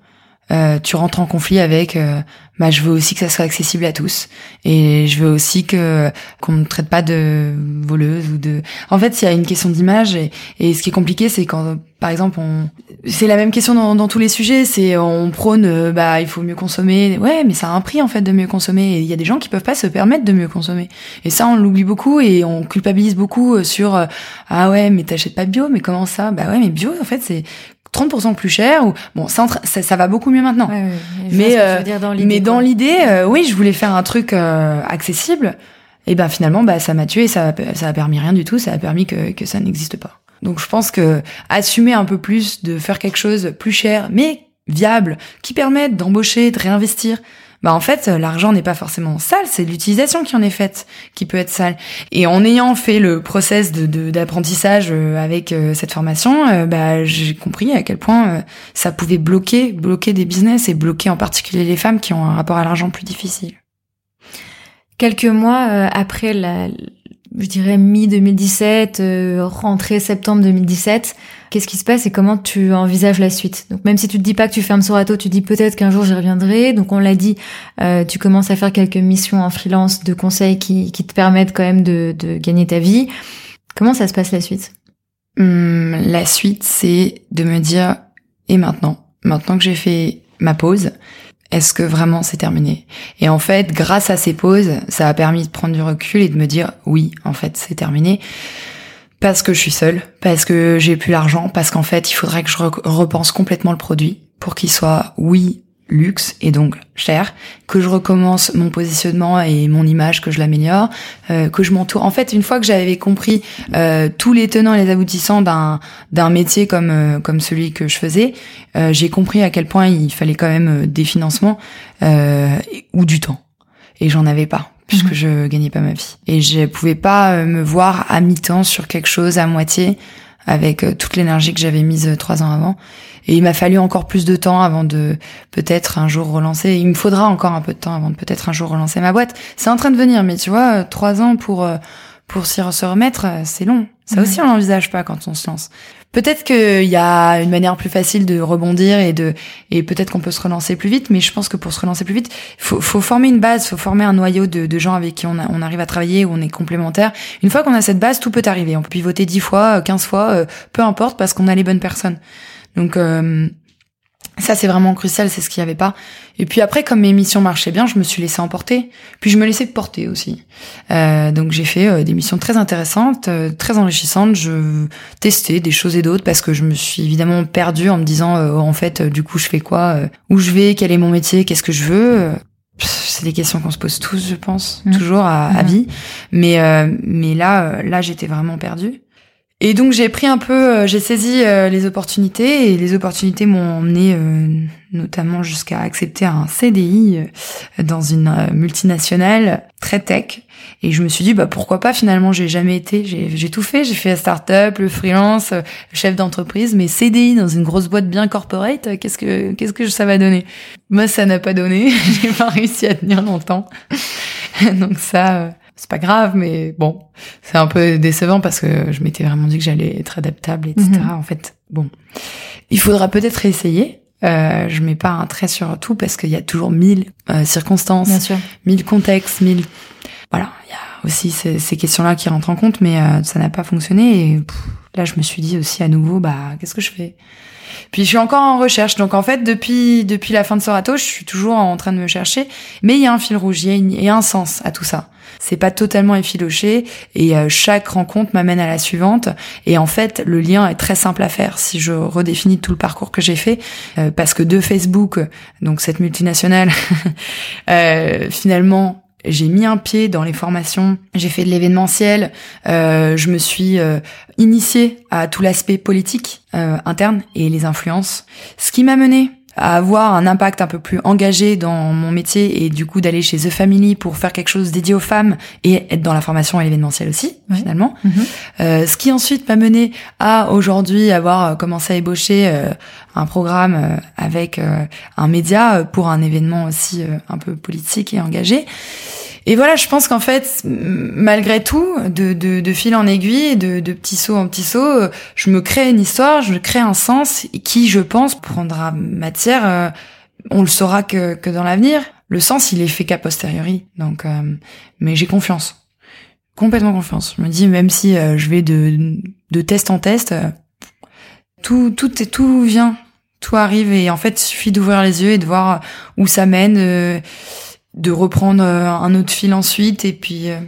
euh, tu rentres en conflit avec euh, bah je veux aussi que ça soit accessible à tous. Et je veux aussi que qu'on ne traite pas de voleuse ou de en fait il y a une question d'image et, et ce qui est compliqué c'est quand par exemple on c'est la même question dans, dans tous les sujets. C'est on prône euh, bah il faut mieux consommer. Ouais mais ça a un prix en fait de mieux consommer. Et il y a des gens qui peuvent pas se permettre de mieux consommer. Et ça on l'oublie beaucoup et on culpabilise beaucoup sur ah ouais mais t'achètes pas bio mais comment ça? Bah ouais mais bio en fait c'est 30% plus cher ou bon ça, ça, va beaucoup mieux maintenant. Mais euh, mais dans l'idée euh, oui je voulais faire un truc euh, accessible. Et ben finalement bah ça m'a tué ça ça a permis rien du tout ça a permis que que ça n'existe pas. Donc je pense que assumer un peu plus de faire quelque chose plus cher mais viable qui permette d'embaucher de réinvestir bah en fait l'argent n'est pas forcément sale, c'est l'utilisation qui en est faite qui peut être sale. Et en ayant fait le process de d'apprentissage euh, avec euh, cette formation, euh, bah j'ai compris à quel point ça pouvait bloquer bloquer des business et bloquer en particulier les femmes qui ont un rapport à l'argent plus difficile. Quelques mois après la je dirais mi-2017, euh, rentrée septembre 2017. Qu'est-ce qui se passe et comment tu envisages la suite? Donc même si tu te dis pas que tu fermes Sorato, tu dis peut-être qu'un jour j'y reviendrai. Donc on l'a dit, euh, tu commences à faire quelques missions en freelance de conseils qui, qui te permettent quand même de, de gagner ta vie. Comment ça se passe la suite? Hum, La suite, c'est de me dire, et maintenant? Maintenant que j'ai fait ma pause, est-ce que vraiment c'est terminé? Et en fait, grâce à ces pauses, ça a permis de prendre du recul et de me dire oui, en fait, c'est terminé. Parce que je suis seule, parce que j'ai plus l'argent, parce qu'en fait, il faudrait que je repense complètement le produit pour qu'il soit oui luxe et donc cher, que je recommence mon positionnement et mon image, que je l'améliore, euh, que je m'entoure. En fait, une fois que j'avais compris euh, tous les tenants et les aboutissants d'un d'un métier comme euh, comme celui que je faisais, j'ai compris à quel point il fallait quand même des financements ou du temps. Et j'en avais pas puisque mhm. je gagnais pas ma vie. Et je pouvais pas me voir à mi-temps sur quelque chose à moitié avec euh, toute l'énergie que j'avais mise trois ans avant. Et il m'a fallu encore plus de temps avant de peut-être un jour relancer. Il me faudra encore un peu de temps avant de peut-être un jour relancer ma boîte. C'est en train de venir, mais tu vois, trois ans pour pour s'y remettre, c'est long. Ça aussi, on l'envisage pas quand on se lance. Peut-être qu'il y a une manière plus facile de rebondir et de et peut-être qu'on peut se relancer plus vite, mais je pense que pour se relancer plus vite, faut, faut former une base, faut former un noyau de, de gens avec qui on, a, on arrive à travailler, où on est complémentaires. Une fois qu'on a cette base, tout peut arriver. On peut pivoter dix fois, quinze fois, euh, peu importe, parce qu'on a les bonnes personnes. Donc euh, ça, c'est vraiment crucial, c'est ce qu'il n'y avait pas. Et puis après, comme mes missions marchaient bien, je me suis laissée emporter. Puis je me laissais porter aussi. Euh, donc j'ai fait euh, des missions très intéressantes, euh, très enrichissantes. Je testais des choses et d'autres parce que je me suis évidemment perdue en me disant, en fait, du coup, je fais quoi Où je vais Quel est mon métier Qu'est-ce que je veux c'est des questions qu'on se pose tous, je pense, mmh. toujours à, à, mmh. vie. Mais mais là, là, j'étais vraiment perdue. Et donc j'ai pris un peu, euh, j'ai saisi euh, les opportunités et les opportunités m'ont emmené euh, notamment jusqu'à accepter un CDI dans une multinationale très tech. Et je me suis dit bah pourquoi pas finalement j'ai jamais été, j'ai tout fait, j'ai fait la start-up, le freelance, le chef d'entreprise, mais CDI dans une grosse boîte bien corporate, qu'est-ce que qu'est-ce que ça va donner? Moi ça n'a pas donné, j'ai pas réussi à tenir longtemps. donc ça c'est pas grave, mais bon, c'est un peu décevant parce que je m'étais vraiment dit que j'allais être adaptable, etc. Mhm. En fait, bon, il faudra peut-être essayer. Euh, je mets pas un trait sur tout parce qu'il y a toujours mille euh, circonstances, mille contextes, mille. Voilà, il y a aussi ces, ces questions-là qui rentrent en compte, mais euh, ça n'a pas fonctionné. Et là, je me suis dit aussi à nouveau, bah, qu'est-ce que je fais? Puis je suis encore en recherche. Donc en fait, depuis depuis la fin de Sorato, je suis toujours en train de me chercher. Mais il y a un fil rouge, il y a, un sens à tout ça. C'est pas totalement effiloché et euh, chaque rencontre m'amène à la suivante. Et en fait, le lien est très simple à faire si je redéfinis tout le parcours que j'ai fait, euh, parce que de Facebook, donc cette multinationale, euh, finalement j'ai mis un pied dans les formations, j'ai fait de l'événementiel, euh, je me suis euh, initiée à tout l'aspect politique euh, interne et les influences, ce qui m'a mené à avoir un impact un peu plus engagé dans mon métier et du coup d'aller chez The Family pour faire quelque chose dédié aux femmes et être dans la formation et l'événementiel aussi finalement. Mhm. Euh, ce qui ensuite m'a mené à aujourd'hui avoir commencé à ébaucher euh, un programme avec un média pour un événement aussi un peu politique et engagé. Et voilà, je pense qu'en fait, malgré tout, de, de, de fil en aiguille, de, de petit saut en petit saut, euh, je me crée une histoire, je crée un sens qui, je pense, prendra matière. Euh, on le saura que, que dans l'avenir. Le sens, il est fait qu'à posteriori. Donc, euh, mais j'ai confiance, complètement confiance. Je me dis, même si je vais de, de test en test, tout, tout, tout vient, tout arrive. Et en fait, il suffit d'ouvrir les yeux et de voir où ça mène de reprendre euh, un autre fil ensuite et puis euh,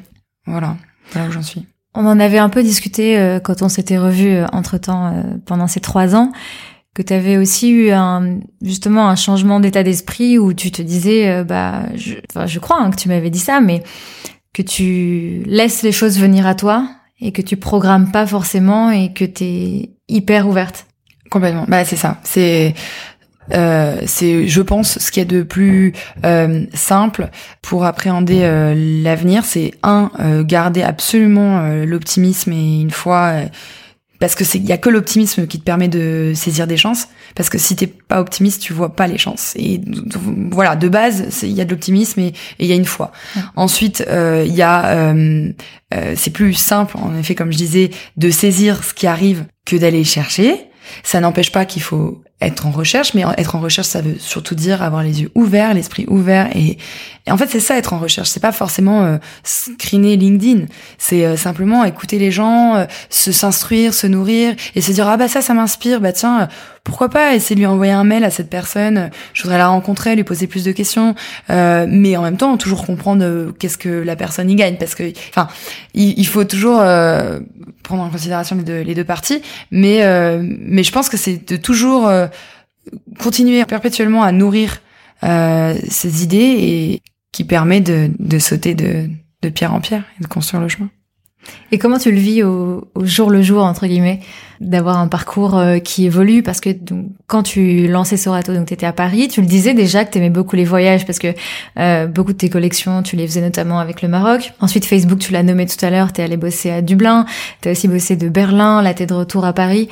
voilà, voilà où j'en suis. On en avait un peu discuté euh, quand on s'était revu entre temps pendant ces trois ans que tu avais aussi eu un justement un changement d'état d'esprit où tu te disais bah je, enfin, je crois hein, que tu m'avais dit ça mais que tu laisses les choses venir à toi et que tu programmes pas forcément et que tu es hyper ouverte. Complètement. Bah c'est ça. C'est euh, c'est, je pense, ce qui est de plus euh, simple pour appréhender euh, l'avenir, c'est un garder absolument l'optimisme et une fois parce que c'est il y a que l'optimisme qui te permet de saisir des chances parce que si t'es pas optimiste tu vois pas les chances. Et voilà de base il y a de l'optimisme et il y a une foi. Ensuite il y a c'est plus simple en effet comme je disais de saisir ce qui arrive que d'aller chercher. Ça n'empêche pas qu'il faut être en recherche, mais être en recherche, ça veut surtout dire avoir les yeux ouverts, l'esprit ouvert. Et, en fait, c'est ça être en recherche. C'est pas forcément euh, screener LinkedIn. C'est euh, simplement écouter les gens, euh, se s'instruire, se nourrir et se dire ah bah ça, ça m'inspire. Bah tiens, pourquoi pas essayer de lui envoyer un mail à cette personne. Je voudrais la rencontrer, lui poser plus de questions, mais en même temps toujours comprendre qu'est-ce que la personne y gagne, parce que enfin, il, faut toujours prendre en considération les deux, les deux parties. Mais mais je pense que c'est de toujours continuer perpétuellement à nourrir euh, ces idées et qui permet de, de sauter de, de pierre en pierre et de construire le chemin. Et comment tu le vis au, jour le jour entre guillemets d'avoir un parcours euh, qui évolue? Parce que donc, quand tu lançais Sorato donc tu étais à Paris, tu le disais déjà que tu aimais beaucoup les voyages parce que euh, beaucoup de tes collections, tu les faisais notamment avec le Maroc. Ensuite Facebook, tu l'as nommé tout à l'heure, tu es allé bosser à Dublin, tu as aussi bossé de Berlin, là tu es de retour à Paris.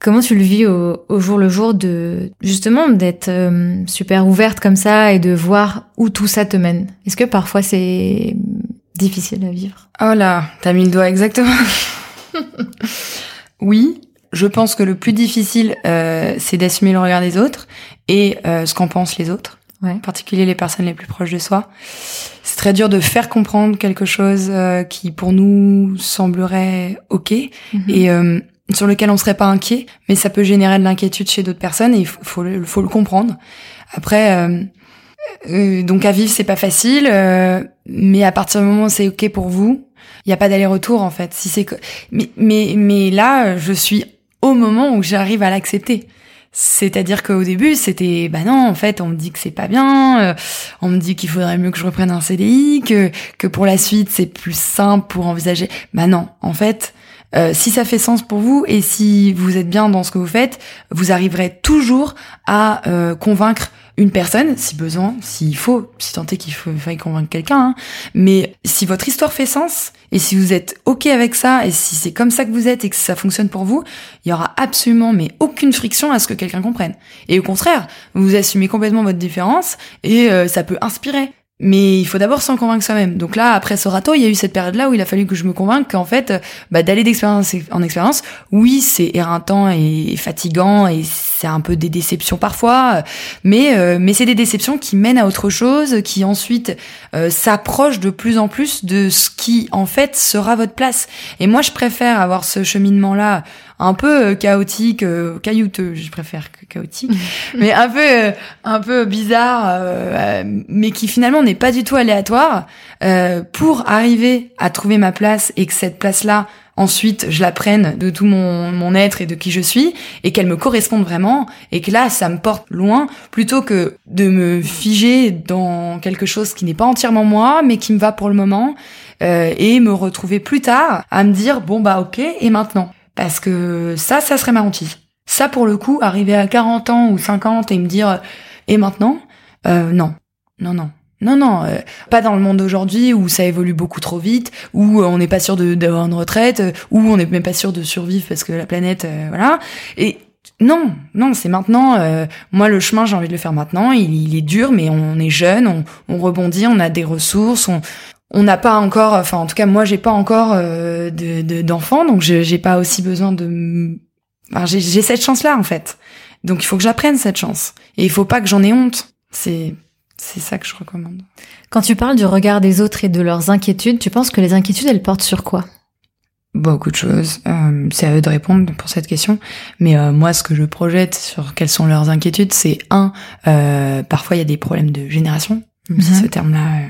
Comment tu le vis au, jour le jour de justement d'être euh, super ouverte comme ça et de voir où tout ça te mène? Est-ce que parfois c'est difficile à vivre Oh là, t'as mis le doigt exactement. oui, je pense que le plus difficile, euh, c'est d'assumer le regard des autres et euh, ce qu'en pensent les autres, en particulier les personnes les plus proches de soi. C'est très dur de faire comprendre quelque chose euh, qui pour nous semblerait ok mhm. et sur lequel on serait pas inquiet, mais ça peut générer de l'inquiétude chez d'autres personnes et il faut, faut, faut, le comprendre. Après, euh, donc à vivre c'est pas facile, euh, mais à partir du moment où c'est ok pour vous, il y a pas d'aller-retour en fait. Si c'est mais mais mais là je suis au moment où j'arrive à l'accepter. C'est-à-dire qu'au début, c'était bah non, en fait, on me dit que c'est pas bien, euh, on me dit qu'il faudrait mieux que je reprenne un CDI, que que pour la suite c'est plus simple pour envisager. Bah non, en fait, euh, si ça fait sens pour vous et si vous êtes bien dans ce que vous faites, vous arriverez toujours à euh, convaincre une personne, si besoin, s'il faut, si tant est qu'il faille convaincre quelqu'un. Hein. Mais si votre histoire fait sens et si vous êtes ok avec ça et si c'est comme ça que vous êtes et que ça fonctionne pour vous, il y aura absolument mais aucune friction à ce que quelqu'un comprenne. Et au contraire, vous assumez complètement votre différence et euh, ça peut inspirer. Mais il faut d'abord s'en convaincre soi-même. Donc là, après Sorato, il y a eu cette période-là où il a fallu que je me convainque qu'en fait, bah, d'aller d'expérience en expérience, oui, c'est éreintant et fatigant et c'est un peu des déceptions parfois, mais euh, mais c'est des déceptions qui mènent à autre chose, qui ensuite euh, s'approchent de plus en plus de ce qui en fait sera votre place. Et moi, je préfère avoir ce cheminement-là un peu euh, chaotique, euh, caillouteux, je préfère que chaotique, mais un peu euh, un peu bizarre, mais qui finalement n'est pas du tout aléatoire, pour arriver à trouver ma place et que cette place-là ensuite je la prenne de tout mon, mon être et de qui je suis et qu'elle me corresponde vraiment et que là ça me porte loin plutôt que de me figer dans quelque chose qui n'est pas entièrement moi mais qui me va pour le moment et me retrouver plus tard à me dire bon bah ok et maintenant? Parce que ça, ça serait ma hantise. Ça, pour le coup, arriver à 40 ans ou 50 et me dire, et maintenant euh, Non, non, non. Non, non, euh, pas dans le monde d'aujourd'hui où ça évolue beaucoup trop vite, où on n'est pas sûr d'avoir une retraite, où on n'est même pas sûr de survivre parce que la planète, euh, voilà. Et non, non, c'est maintenant. Euh, moi, le chemin, j'ai envie de le faire maintenant. Il, il, est dur, mais on est jeune, on, on rebondit, on a des ressources, on, on n'a pas encore, enfin en tout cas moi j'ai pas encore euh, d'enfants, donc j'ai pas aussi besoin de. Enfin, j'ai cette chance-là en fait, donc il faut que j'apprenne cette chance et il faut pas que j'en ai honte. C'est c'est ça que je recommande. Quand tu parles du regard des autres et de leurs inquiétudes, tu penses que les inquiétudes elles portent sur quoi? Beaucoup de choses. Euh, c'est à eux de répondre pour cette question. Mais euh, moi, ce que je projette sur quelles sont leurs inquiétudes, c'est un, parfois il y a des problèmes de génération. Mm ce terme-là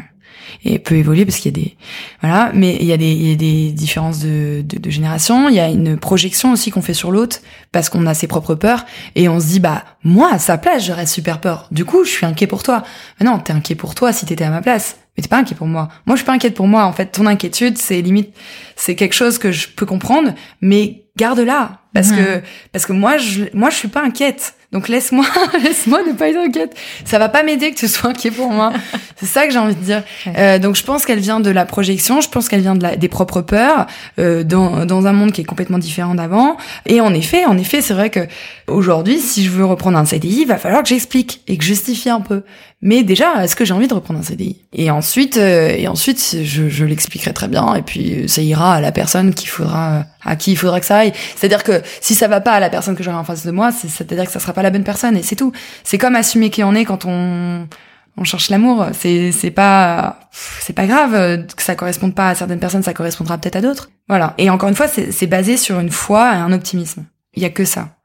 et peut évoluer parce qu'il y a des voilà. Mais il y a des il y a des différences de, de, de génération. Il y a une projection aussi qu'on fait sur l'autre parce qu'on a ses propres peurs et on se dit bah moi à sa place j'aurais super peur. Du coup je suis inquiet pour toi. Mais non t'es inquiet pour toi si t'étais à ma place. Mais t'es pas inquiet pour moi. Moi je suis pas inquiète pour moi. En fait ton inquiétude c'est limite c'est quelque chose que je peux comprendre. Mais garde-la parce que parce que moi je moi je suis pas inquiète donc laisse-moi, laisse-moi ne pas être inquiète. Ça va pas m'aider que tu sois inquiet pour moi. c'est ça que j'ai envie de dire. Euh, donc je pense qu'elle vient de la projection, je pense qu'elle vient de la, des propres peurs euh, dans, dans un monde qui est complètement différent d'avant. Et en effet, en effet, c'est vrai que aujourd'hui, si je veux reprendre un CDI, il va falloir que j'explique et que je justifie un peu. Mais déjà, est-ce que j'ai envie de reprendre un CDI Et ensuite, euh, et ensuite, je, je l'expliquerai très bien. Et puis ça ira à la personne qu'il faudra, à qui il faudra que ça aille. C'est-à-dire que si ça va pas à la personne que j'aurai en face de moi, c'est-à-dire que ça sera pas la bonne personne et c'est tout. C'est comme assumer qui on est quand on on cherche l'amour. C'est c'est pas c'est pas grave que ça corresponde pas à certaines personnes, ça correspondra peut-être à d'autres. Voilà. Et encore une fois, c'est basé sur une foi et un optimisme. Il y a que ça.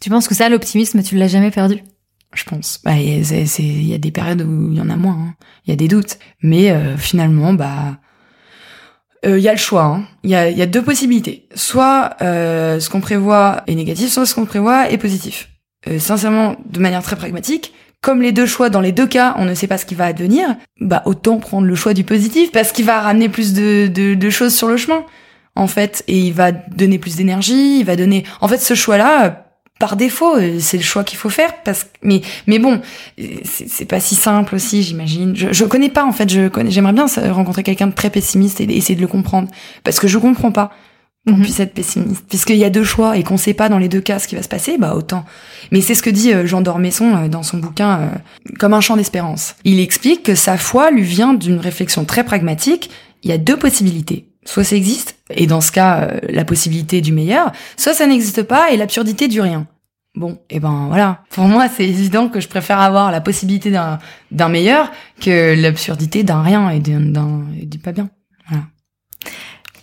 Tu penses que ça, l'optimisme, tu l'as jamais perdu? Je pense. Bah, il y, a des périodes où il y en a moins. Hein. Il y a des doutes, mais euh, finalement, bah il euh, y a le choix. Hein. Il y, a, y, a, deux possibilités. Soit euh, ce qu'on prévoit est négatif, soit ce qu'on prévoit est positif. Euh, sincèrement, de manière très pragmatique, comme les deux choix, dans les deux cas, on ne sait pas ce qui va advenir, bah autant prendre le choix du positif parce qu'il va ramener plus de, choses sur le chemin. en fait, et il va donner plus d'énergie, il va donner. En fait, ce choix-là, par défaut, c'est le choix qu'il faut faire. Parce mais mais bon, c'est pas si simple aussi, j'imagine. Je, je connais pas en fait. Je connais. J'aimerais bien rencontrer quelqu'un de très pessimiste et essayer de le comprendre parce que je comprends pas qu'on mhm. puisse être pessimiste. Puisqu'il y a deux choix et qu'on sait pas dans les deux cas ce qui va se passer, bah autant. Mais c'est ce que dit euh, Jean Dormesson euh, dans son bouquin euh, Comme un champ d'espérance. Il explique que sa foi lui vient d'une réflexion très pragmatique. Il y a deux possibilités. Soit ça existe, et dans ce cas, la possibilité du meilleur, soit ça n'existe pas et l'absurdité du rien. Bon, et eh ben voilà. Pour moi, c'est évident que je préfère avoir la possibilité d'un d'un meilleur que l'absurdité d'un rien et d'un du pas bien. Voilà.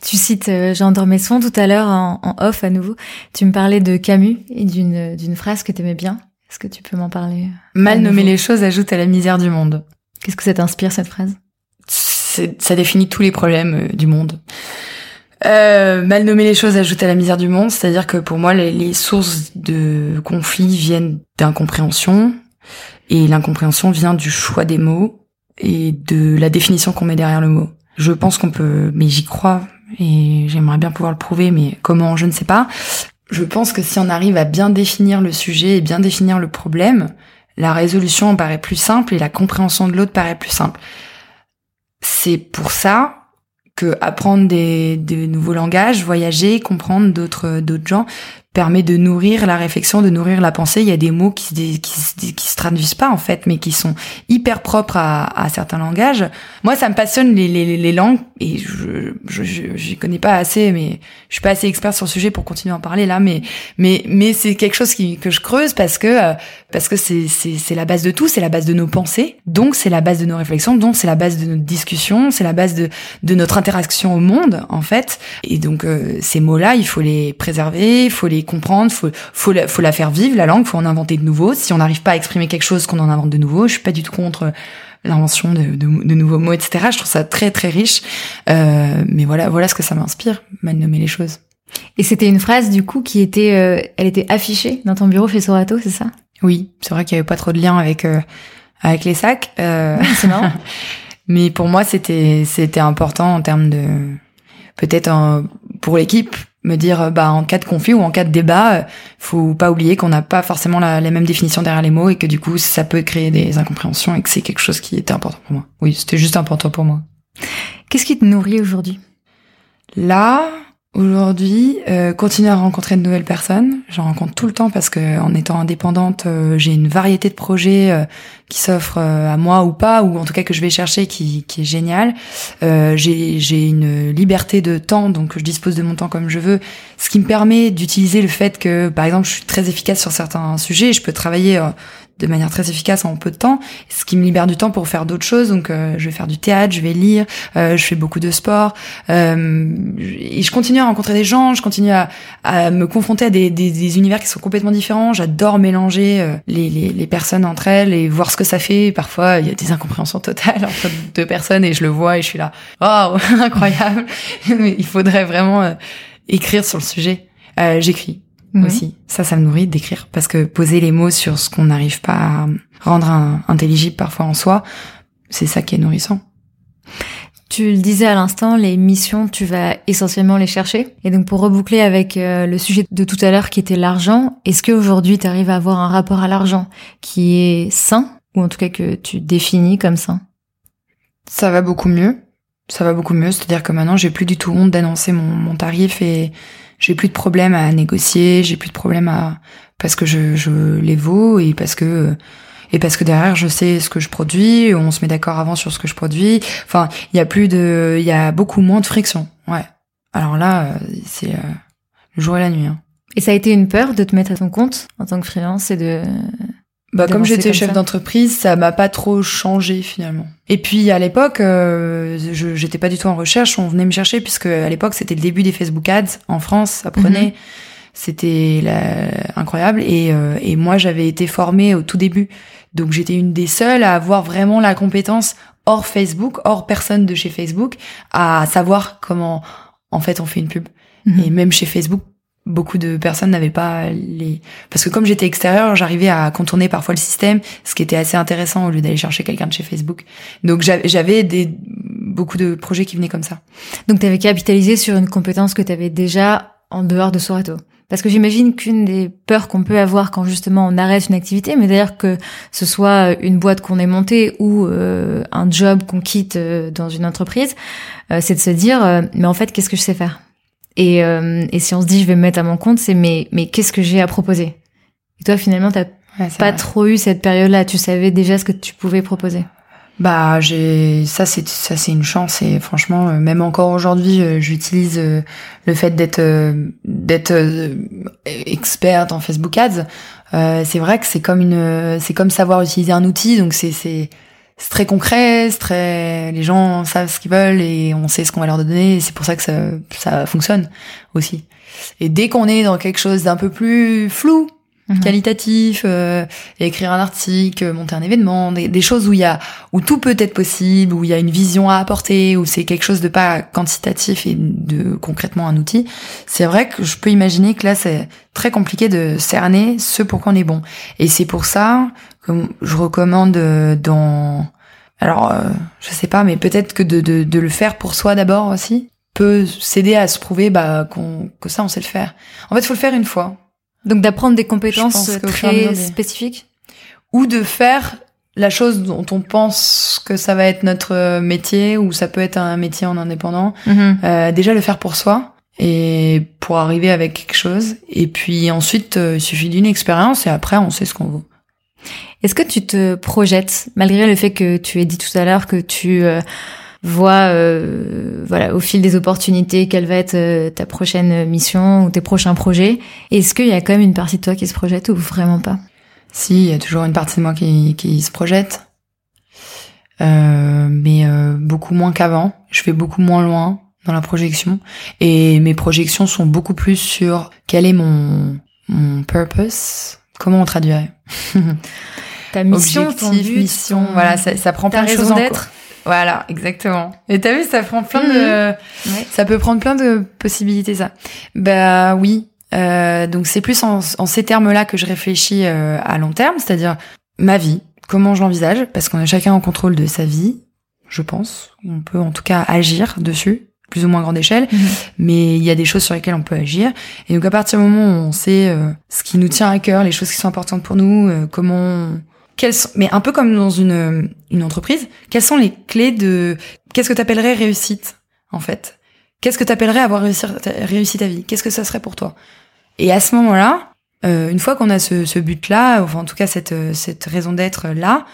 Tu cites euh, Jean Dormesson tout à l'heure en, off à nouveau. Tu me parlais de Camus et d'une d'une phrase que t'aimais bien. Est-ce que tu peux m'en parler? Mal nommer les choses ajoute à la misère du monde. Qu'est-ce que ça t'inspire cette phrase? Ça définit tous les problèmes euh, du monde. Euh, mal nommer les choses ajoute à la misère du monde, c'est-à-dire que pour moi les, sources de conflits viennent d'incompréhension et l'incompréhension vient du choix des mots et de la définition qu'on met derrière le mot. Je pense qu'on peut, mais j'y crois et j'aimerais bien pouvoir le prouver, mais comment, je ne sais pas. Je pense que si on arrive à bien définir le sujet et bien définir le problème, la résolution paraît plus simple et la compréhension de l'autre paraît plus simple. C'est pour ça que apprendre des, nouveaux langages, voyager, comprendre d'autres d'autres gens, permet de nourrir la réflexion, de nourrir la pensée. Il y a des mots qui qui, qui se traduisent pas en fait, mais qui sont hyper propres à, à certains langages. Moi, ça me passionne les, les, les langues et je je, je, connais pas assez, mais je suis pas assez expert sur le sujet pour continuer à en parler là. Mais mais mais c'est quelque chose qui, que je creuse parce que euh, parce que c'est c'est la base de tout, c'est la base de nos pensées, donc c'est la base de nos réflexions, donc c'est la base de notre discussion, c'est la base de de notre interaction au monde en fait. Et donc euh, ces mots-là, il faut les préserver, il faut les comprendre, faut faut la, faut la faire vivre la langue, faut en inventer de nouveaux. Si on n'arrive pas à exprimer quelque chose, qu'on en invente de nouveau. Je suis pas du tout contre l'invention de, de, de, nouveaux mots, etc. Je trouve ça très très riche. Euh, mais voilà, voilà ce que ça m'inspire, mal nommer les choses. Et c'était une phrase du coup qui était, euh, elle était affichée dans ton bureau chez Sorato, c'est ça? Oui, c'est vrai qu'il y avait pas trop de lien avec euh, avec les sacs. Euh, c'est marrant. mais pour moi, c'était c'était important en termes de peut-être pour l'équipe me dire euh, bah en cas de conflit ou en cas de débat, euh, faut pas oublier qu'on n'a pas forcément la, la, même définition derrière les mots et que du coup ça peut créer des incompréhensions et que c'est quelque chose qui était important pour moi. Oui, c'était juste important pour moi. Qu'est-ce qui te nourrit aujourd'hui? Là, Aujourd'hui, euh, continuer à rencontrer de nouvelles personnes. J'en rencontre tout le temps parce que en étant indépendante, euh, j'ai une variété de projets euh, qui s'offrent euh, à moi ou pas, ou en tout cas que je vais chercher, qui, qui est génial. j'ai, j'ai une liberté de temps, donc je dispose de mon temps comme je veux, ce qui me permet d'utiliser le fait que, par exemple, je suis très efficace sur certains sujets, je peux travailler de manière très efficace en peu de temps, ce qui me libère du temps pour faire d'autres choses. Donc, euh, je vais faire du théâtre, je vais lire, euh, je fais beaucoup de sport, euh, et je continue à rencontrer des gens, je continue à, à me confronter à des, des, des, univers qui sont complètement différents. J'adore mélanger euh, les, les, les, personnes entre elles et voir ce que ça fait. Parfois, il y a des incompréhensions totales entre deux personnes et je le vois et je suis là, oh, incroyable. il faudrait vraiment écrire sur le sujet. J'écris Aussi. Ça, ça me nourrit d'écrire parce que poser les mots sur ce qu'on n'arrive pas à rendre intelligible parfois en soi, c'est ça qui est nourrissant. Tu le disais à l'instant, les missions, tu vas essentiellement les chercher. Et donc pour reboucler avec euh, le sujet de tout à l'heure qui était l'argent, est-ce qu'aujourd'hui tu arrives à avoir un rapport à l'argent qui est sain ou en tout cas que tu définis comme sain? Ça va beaucoup mieux. Ça va beaucoup mieux, c'est-à-dire que maintenant j'ai plus du tout honte d'annoncer mon, mon tarif et j'ai plus de problème à négocier, j'ai plus de problème à parce que je, je les vaux et parce que et parce que derrière je sais ce que je produis, on se met d'accord avant sur ce que je produis. Enfin, il y a plus de, il y a beaucoup moins de friction. Ouais. Alors là, c'est euh, le jour et la nuit. Hein. Et ça a été une peur de te mettre à ton compte en tant que freelance et de bah, comme j'étais chef d'entreprise, ça m'a pas trop changé finalement. Et puis à l'époque, euh, je j'étais pas du tout en recherche, on venait me chercher puisque à l'époque c'était le début des Facebook Ads en France, ça prenait, mhm. c'était incroyable. Et, euh, et moi j'avais été formée au tout début, donc j'étais une des seules à avoir vraiment la compétence hors Facebook, hors personne de chez Facebook, à savoir comment en fait on fait une pub. Mhm. Et même chez Facebook, beaucoup de personnes n'avaient pas les parce que comme j'étais extérieur j'arrivais à contourner parfois le système ce qui était assez intéressant au lieu d'aller chercher quelqu'un de chez Facebook donc j'avais des beaucoup de projets qui venaient comme ça. Donc, tu avais capitalisé sur une compétence que tu avais déjà en dehors de Sorato. Parce que j'imagine qu'une des peurs qu'on peut avoir quand justement on arrête une activité, mais d'ailleurs que ce soit une boîte qu'on ait montée ou euh, un job qu'on quitte euh, dans une entreprise, euh, c'est de se dire mais en fait qu'est-ce que je sais faire? Et, et si on se dit je vais me mettre à mon compte, c'est mais mais qu'est-ce que j'ai à proposer? Et toi finalement t'as pas trop eu cette période-là, tu savais déjà ce que tu pouvais proposer? Bah, j'ai ça c'est ça c'est une chance. Et franchement euh, même encore aujourd'hui euh, j'utilise euh, le fait d'être d'être experte en Facebook Ads. c'est vrai que c'est comme une c'est comme savoir utiliser un outil. Donc c'est c'est c'est très concret, c'est très les gens savent ce qu'ils veulent et on sait ce qu'on va leur donner c'est pour ça que ça ça fonctionne aussi. Et dès qu'on est dans quelque chose d'un peu plus flou, Mhm. qualitatif, euh, écrire un article, monter un événement, des, choses où il y a où tout peut être possible, où il y a une vision à apporter, où c'est quelque chose de pas quantitatif et de concrètement un outil. C'est vrai que je peux imaginer que là c'est très compliqué de cerner ce pour quoi on est bon. Et c'est pour ça je recommande euh, dans alors euh, je sais pas, mais peut-être que de, de, de le faire pour soi d'abord aussi peut s'aider à se prouver bah qu'on que ça on sait le faire. En fait, faut le faire une fois donc d'apprendre des compétences très spécifiques ou de faire la chose dont on pense que ça va être notre métier ou ça peut être un métier en indépendant. Mhm. Euh, déjà le faire pour soi et pour arriver avec quelque chose. Et puis ensuite, euh, il suffit d'une expérience et après, on sait ce qu'on vaut. Est-ce que tu te projettes, malgré le fait que tu aies dit tout à l'heure que tu euh, vois euh, voilà au fil des opportunités quelle va être euh, ta prochaine mission ou tes prochains projets est-ce qu'il y a quand même une partie de toi qui se projette ou vraiment pas? Si il y a toujours une partie de moi qui, qui se projette. Euh, mais beaucoup moins qu'avant. Je vais beaucoup moins loin dans la projection. Et mes projections sont beaucoup plus sur quel est mon mon purpose comment on traduirait? Ta mission Objectif, mission voilà ça, ça prend plein de choses en compte voilà, exactement. Et t'as vu, ça prend plein de, mhm. ça peut prendre plein de possibilités ça. Bah oui. Euh, donc c'est plus en, ces termes-là que je réfléchis euh, à long terme, c'est-à-dire ma vie, comment je l'envisage, parce qu'on est chacun en contrôle de sa vie, je pense. On peut en tout cas agir dessus, plus ou moins grande échelle, mhm. mais il y a des choses sur lesquelles on peut agir. Et donc à partir du moment où on sait euh, ce qui nous tient à cœur, les choses qui sont importantes pour nous, euh, comment sont, mais un peu comme dans une, une entreprise, quelles sont les clés de, qu'est-ce que tu appellerais réussite, en fait? Qu'est-ce que tu appellerais avoir réussi, réussi ta vie? Qu'est-ce que ça serait pour toi? Et à ce moment-là, euh, une fois qu'on a ce, ce but-là, enfin en tout cas cette, cette raison d'être là,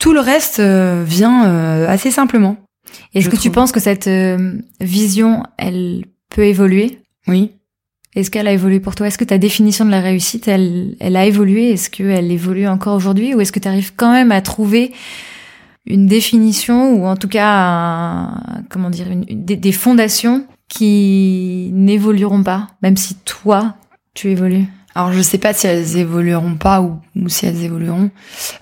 tout le reste euh, vient euh, assez simplement. Est-ce que tu penses que cette vision, elle peut évoluer? Oui. Est-ce qu'elle a évolué pour toi? Est-ce que ta définition de la réussite, elle, elle a évolué? Est-ce qu'elle évolue encore aujourd'hui? Ou est-ce que tu arrives quand même à trouver une définition ou en tout cas comment dire une, des, fondations qui n'évolueront pas, même si toi tu évolues? Alors je sais pas si elles évolueront pas ou, si elles évolueront.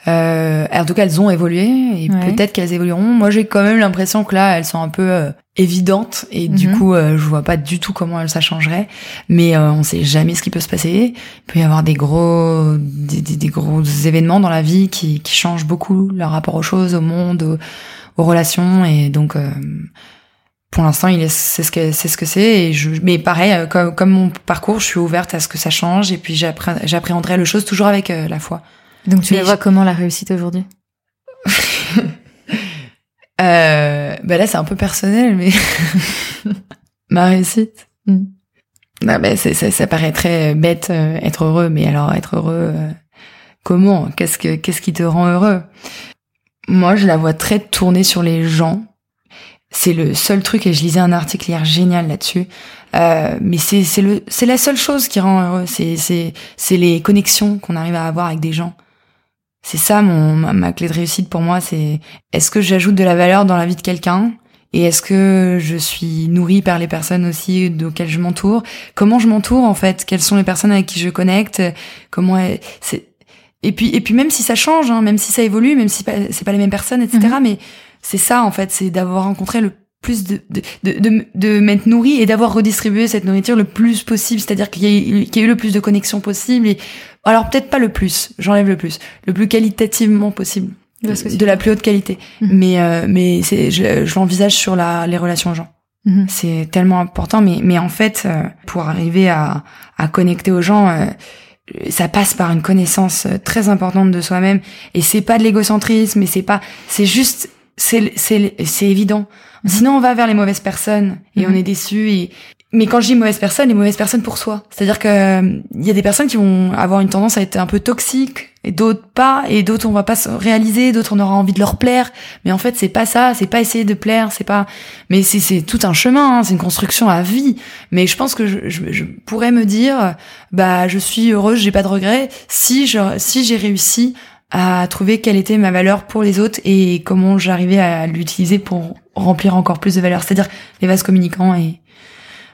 Euh, en tout cas, elles ont évolué et peut-être qu'elles évolueront. Moi, j'ai quand même l'impression que là, elles sont un peu euh, évidentes et du mhm. coup, euh, je vois pas du tout comment ça changerait. Mais euh, on sait jamais ce qui peut se passer. Il peut y avoir des gros, des, des, gros événements dans la vie qui, qui changent beaucoup leur rapport aux choses, au monde, aux, aux relations et donc euh, pour l'instant, il est, c'est ce que c'est ce que c'est. Et je, mais pareil, euh, comme, comme mon parcours, je suis ouverte à ce que ça change et puis j'appréhenderai le chose toujours avec euh, la foi. Donc tu la vois comment la réussite aujourd'hui? Euh, bah là, c'est un peu personnel, mais ma réussite. Mm. Non, bah, ça, ça paraît très bête, euh, être heureux, mais alors être heureux, comment? Qu'est-ce que qu'est-ce qui te rend heureux? Moi, je la vois très tournée sur les gens c'est le seul truc, et je lisais un article hier génial là-dessus. Euh, mais c'est c'est le c'est la seule chose qui rend heureux. C'est c'est c'est les connexions qu'on arrive à avoir avec des gens. C'est ça mon ma, clé de réussite pour moi. C'est est-ce que j'ajoute de la valeur dans la vie de quelqu'un et est-ce que je suis nourrie par les personnes aussi auxquelles je m'entoure? Comment je m'entoure en fait? Quelles sont les personnes avec qui je connecte? Comment c'est et puis et puis même si ça change, hein, même si ça évolue, même si c'est pas les mêmes personnes, etc. Mhm. Mais c'est ça en fait, c'est d'avoir rencontré le plus de de, de, de, m'être nourri et d'avoir redistribué cette nourriture le plus possible, c'est-à-dire qu'il y, qu'il y ait eu le plus de connexions possible. Et, alors peut-être pas le plus, j'enlève le plus, le plus qualitativement possible. de la plus haute qualité. Mhm. Mais euh, mais c'est je, je l'envisage sur la les relations aux gens. Mhm. C'est tellement important. Mais mais en fait, euh, pour arriver à à connecter aux gens. euh, ça passe par une connaissance euh, très importante de soi-même et c'est pas de l'égocentrisme et c'est pas c'est juste c'est c'est c'est évident. Mhm. sinon on va vers les mauvaises personnes et Mhm. on est déçu et mais quand je dis mauvaises personnes les mauvaises personnes pour soi. C'est-à-dire que euh, il y a des personnes qui vont avoir une tendance à être un peu toxiques et d'autres pas et d'autres on va pas se réaliser d'autres on aura envie de leur plaire. Mais en fait c'est pas ça c'est pas essayer de plaire c'est pas mais c'est c'est tout un chemin hein, c'est une construction à vie. Mais je pense que je, je, je pourrais me dire bah je suis heureuse j'ai pas de regrets. Si je si j'ai réussi à trouver quelle était ma valeur pour les autres et comment j'arrivais à l'utiliser pour remplir encore plus de valeur c'est-à-dire les vases communicants et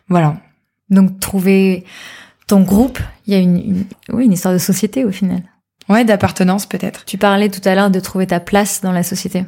voilà Donc trouver ton groupe, il y a une, une- oui, une histoire de société au final. ouais d'appartenance peut-être Tu parlais tout à l'heure de trouver ta place dans la société.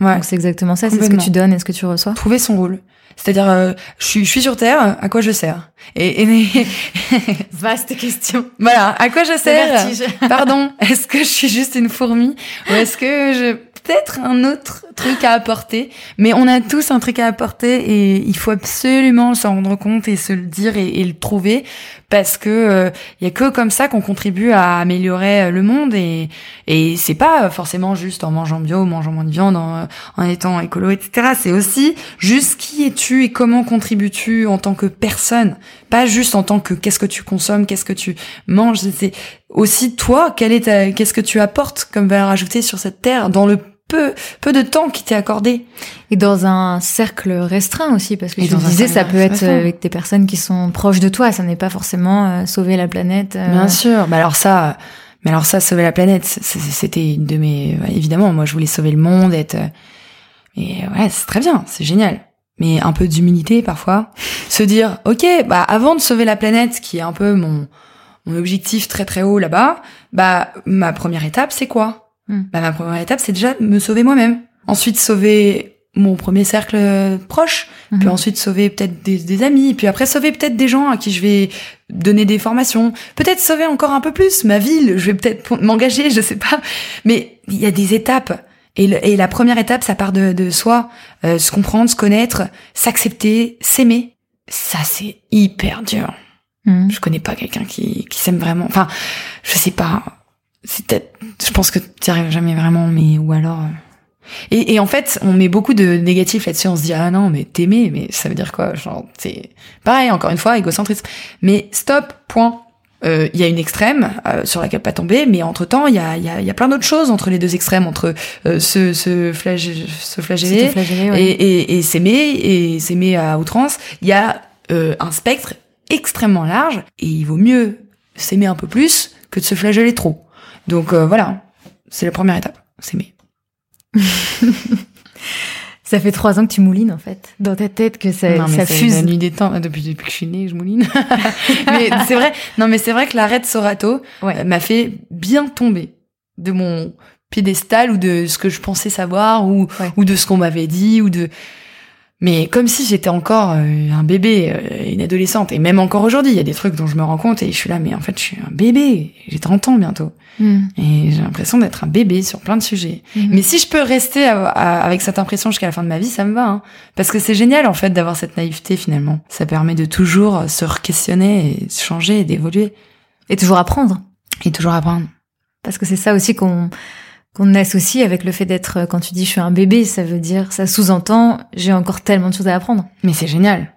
Ouais. Donc c'est exactement ça, c'est ce que tu donnes et ce que tu reçois. trouver son rôle. C'est-à-dire euh, je suis je suis sur terre à quoi je sers? Et, et Vaste question. voilà à quoi je sers? Pardon, est-ce que je suis juste une fourmi? Ou est-ce que je peut-être un autre truc à apporter? Mais on a tous un truc à apporter et il faut absolument s'en rendre compte et se le dire et, et le trouver parce que euh, il y a que comme ça qu'on contribue à améliorer euh, le monde et et c'est pas forcément juste en mangeant bio, en mangeant moins de viande, en, en étant écolo, etc. C'est aussi juste qui es-tu et comment contribues-tu en tant que personne, pas juste en tant que qu'est-ce que tu consommes, qu'est-ce que tu manges. C'est- aussi toi, quelle est qu'est-ce que tu apportes comme valeur ajoutée sur cette terre dans le peu peu de temps qui t'est accordé. Et dans un cercle restreint aussi, parce que Et un disais, ça peut être restreint. avec des personnes qui sont proches de toi. Ça n'est pas forcément euh, sauver la planète. euh, Bien sûr. Mais alors ça, mais alors ça, sauver la planète, c'était une de mes, évidemment, moi je voulais sauver le monde, être, euh, mais ouais, c'est très bien, c'est génial. Mais un peu d'humilité parfois, se dire, ok, bah avant de sauver la planète, qui est un peu mon mon objectif très très haut là-bas, bah ma première étape c'est quoi? Hmm. Bah ma première étape c'est déjà me sauver moi-même. Ensuite sauver mon premier cercle euh, proche, mhm. puis ensuite sauver peut-être des, des amis, puis après sauver peut-être des gens à qui je vais donner des formations, peut-être sauver encore un peu plus ma ville, je vais peut-être m'engager, je sais pas, mais il y a des étapes. Et, le- et la première étape, ça part de, de soi, euh, se comprendre, se connaître, s'accepter, s'aimer. Ça, c'est hyper dur. Mhm. Je connais pas quelqu'un qui, qui s'aime vraiment. Enfin, je sais pas. C'est. Je pense que tu arrives jamais vraiment, mais ou alors. euh. Et, et en fait, on met beaucoup de négatifs là-dessus. On se dit ah non, mais t'aimer, mais ça veut dire quoi? Genre, c'est pareil. Encore une fois, égocentrisme. Mais stop. Point. Euh, Il y a une extrême euh, sur laquelle pas tomber, mais entre temps, il y a, il y, a, y a plein d'autres choses entre les deux extrêmes, entre euh, se, se, flagé- se flageller ouais. et, et s'aimer et s'aimer à outrance. Il y a euh, un spectre extrêmement large et il vaut mieux s'aimer un peu plus que de se flageller trop. Donc euh, voilà, c'est la première étape, s'aimer. Ça fait trois ans que tu moulines en fait dans ta tête que ça, non, mais ça fuse. la nuit des temps depuis, depuis que je suis née, je mouline. mais c'est vrai, non mais c'est vrai que l'arrêt de Sorato Ouais. euh, m'a fait bien tomber de mon piédestal ou de ce que je pensais savoir ou Ouais. ou de ce qu'on m'avait dit ou de mais comme si j'étais encore euh, un bébé, euh, une adolescente et même encore aujourd'hui, il y a des trucs dont je me rends compte et je suis là mais en fait je suis un bébé, j'ai 30 ans bientôt Mhm. et j'ai l'impression d'être un bébé sur plein de sujets. Mhm. Mais si je peux rester à- à- avec cette impression jusqu'à la fin de ma vie, ça me va. Hein. Parce que c'est génial en fait d'avoir cette naïveté finalement. Ça permet de toujours se re-questionner et changer et d'évoluer. Et toujours apprendre. Et toujours apprendre. Parce que c'est ça aussi qu'on qu'on associe avec le fait d'être, euh, quand tu dis je suis un bébé, ça veut dire, ça sous-entend, j'ai encore tellement de choses à apprendre. Mais c'est génial.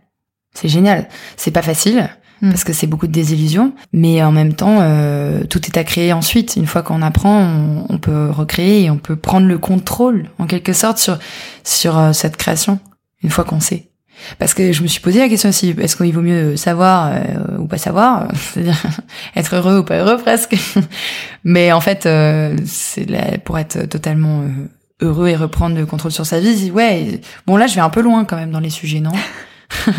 C'est génial. C'est pas facile. Mm. Parce que c'est beaucoup de désillusions, mais en même temps, euh, tout est à créer ensuite. Une fois qu'on apprend, on, on peut recréer et on peut prendre le contrôle, en quelque sorte, sur sur euh, cette création. Une fois qu'on sait. Parce que je me suis posé la question aussi, est-ce qu'il vaut mieux savoir euh, ou pas savoir, c'est-à-dire être heureux ou pas heureux presque. Mais en fait, euh, c'est là- pour être totalement euh, heureux et reprendre le contrôle sur sa vie. Ouais, bon là je vais un peu loin quand même dans les sujets, non?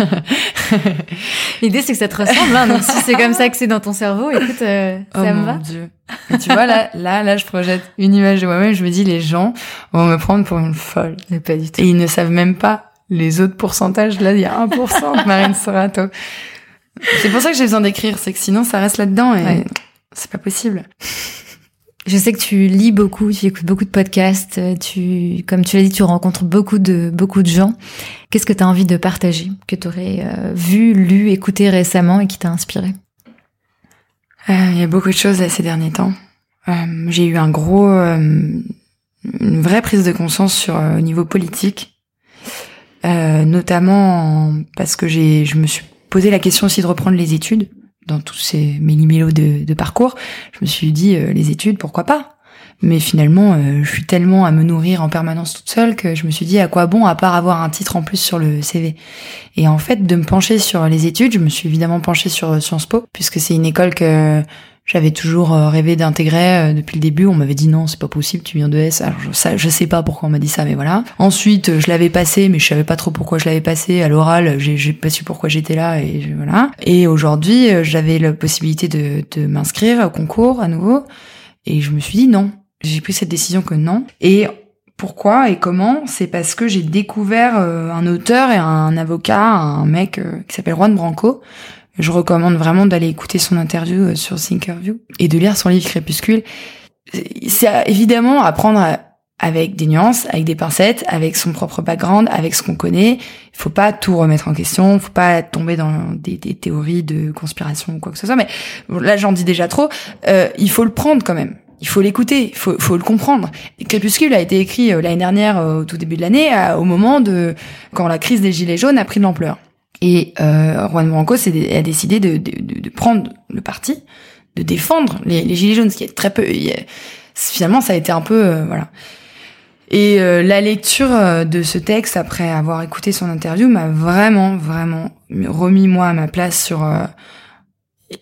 L'idée c'est que ça te ressemble, hein, donc si c'est comme ça que c'est dans ton cerveau, écoute, euh, Oh ça me mon va. dieu. Et tu vois là, là, là, je projette une image de moi-même. Je me dis les gens vont me prendre pour une folle Mais pas du tout. et ils ne savent même pas les autres pourcentages. Là, il y a 1% de Marine Sorato. C'est pour ça que j'ai besoin d'écrire, c'est que sinon ça reste là-dedans et Ouais. c'est pas possible. Je sais que tu lis beaucoup, tu écoutes beaucoup de podcasts, tu, comme tu l'as dit, tu rencontres beaucoup de, beaucoup de gens. Qu'est-ce que tu as envie de partager, que tu aurais euh, vu, lu, écouté récemment et qui t'a inspiré? Euh, Il y a beaucoup de choses ces derniers temps. Euh, j'ai eu un gros, une vraie prise de conscience sur au niveau politique, notamment parce que j'ai, je me suis posé la question aussi de reprendre les études dans tous ces méli-mélos de, de, parcours, je me suis dit euh, les études, pourquoi pas? Mais finalement, euh, je suis tellement à me nourrir en permanence toute seule que je me suis dit à quoi bon à part avoir un titre en plus sur le CV. Et en fait, de me pencher sur les études, je me suis évidemment penchée sur Sciences Po puisque c'est une école que j'avais toujours euh, rêvé d'intégrer euh, depuis le début. On m'avait dit non, c'est pas possible, tu viens de S. Alors je, ça, sais pas pourquoi on m'a dit ça, mais voilà. Ensuite, euh, je l'avais passé, mais je savais pas trop pourquoi je l'avais passé. À l'oral, j'ai pas su pourquoi j'étais là et voilà. Et aujourd'hui, j'avais la possibilité de, de m'inscrire au concours à nouveau, et je me suis dit non. J'ai pris cette décision que non. Et pourquoi et comment? C'est parce que j'ai découvert un auteur et un avocat, un mec qui s'appelle Juan Branco, je recommande vraiment d'aller écouter son interview euh, sur Thinkerview et de lire son livre Crépuscule. C'est évidemment à prendre avec des nuances, avec des pincettes, avec son propre background, avec ce qu'on connaît. Il faut pas tout remettre en question, faut pas tomber dans des, théories de conspiration ou quoi que ce soit. Mais là, j'en dis déjà trop. Euh, il faut le prendre quand même. Il faut l'écouter, il faut, faut le comprendre. Crépuscule a été écrit euh, l'année dernière, au tout début de l'année, au moment de quand la crise des gilets jaunes a pris de l'ampleur. Et euh, Juan Branco a décidé de, de, de, prendre le parti, de défendre les, les, gilets jaunes, ce qui est très peu. finalement, ça a été un peu euh, voilà. Et euh, la lecture euh, de ce texte après avoir écouté son interview m'a vraiment, vraiment remis moi à ma place sur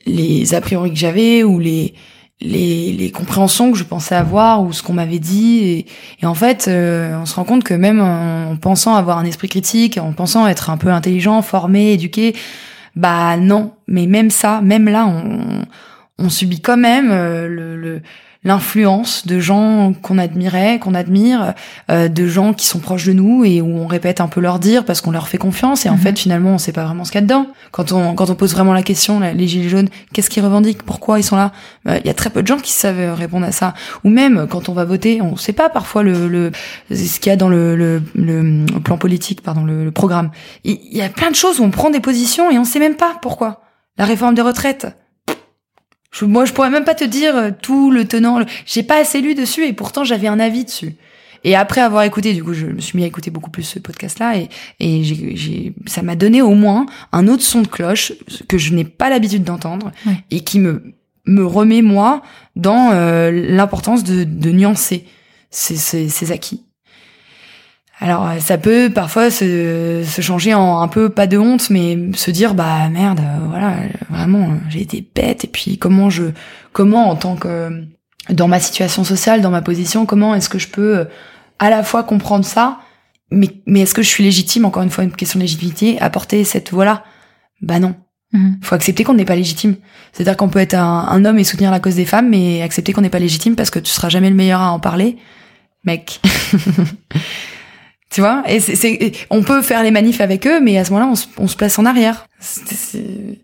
les a priori que j'avais ou les les, les, compréhensions que je pensais avoir ou ce qu'on m'avait dit. Et, et, en fait euh, on se rend compte que même en, pensant avoir un esprit critique en pensant être un peu intelligent formé éduqué bah non. Mais même ça même là on, on subit quand même euh, le, le l'influence de gens qu'on admirait, qu'on admire, euh, de gens qui sont proches de nous et où on répète un peu leur dire parce qu'on leur fait confiance et en mhm. fait finalement on sait pas vraiment ce qu'il y a dedans. Quand on quand on pose vraiment la question, les gilets jaunes, qu'est-ce qu'ils revendiquent, pourquoi ils sont là? Euh, Il y a très peu de gens qui savent répondre à ça. Ou même quand on va voter, on sait pas parfois le, le ce qu'il y a dans le, le, le, plan politique, pardon, le, programme. Il y a plein de choses où on prend des positions et on sait même pas pourquoi. La réforme des retraites, je, moi, je pourrais même pas te dire euh, tout le tenant. J'ai pas assez lu dessus et pourtant j'avais un avis dessus. Et après avoir écouté, du coup, je me suis mis à écouter beaucoup plus ce podcast-là et, et ça m'a donné au moins un autre son de cloche que je n'ai pas l'habitude d'entendre et qui me me remet moi dans euh, l'importance de, de nuancer ces, ces, ces acquis alors euh, ça peut parfois se, se, changer en un peu pas de honte, mais se dire bah merde, euh, voilà, vraiment j'ai été bête et puis comment je comment en tant que dans ma situation sociale, dans ma position, comment est-ce que je peux euh, à la fois comprendre ça, mais mais est-ce que je suis légitime encore une fois une question de légitimité apporter cette voix là Bah non. Mhm. Faut accepter qu'on n'est pas légitime. C'est-à-dire qu'on peut être un, un, homme et soutenir la cause des femmes, mais accepter qu'on n'est pas légitime parce que tu seras jamais le meilleur à en parler, mec. Tu vois Et c'est, on peut faire les manifs avec eux, mais à ce moment-là, on se, on se place en arrière. C'est,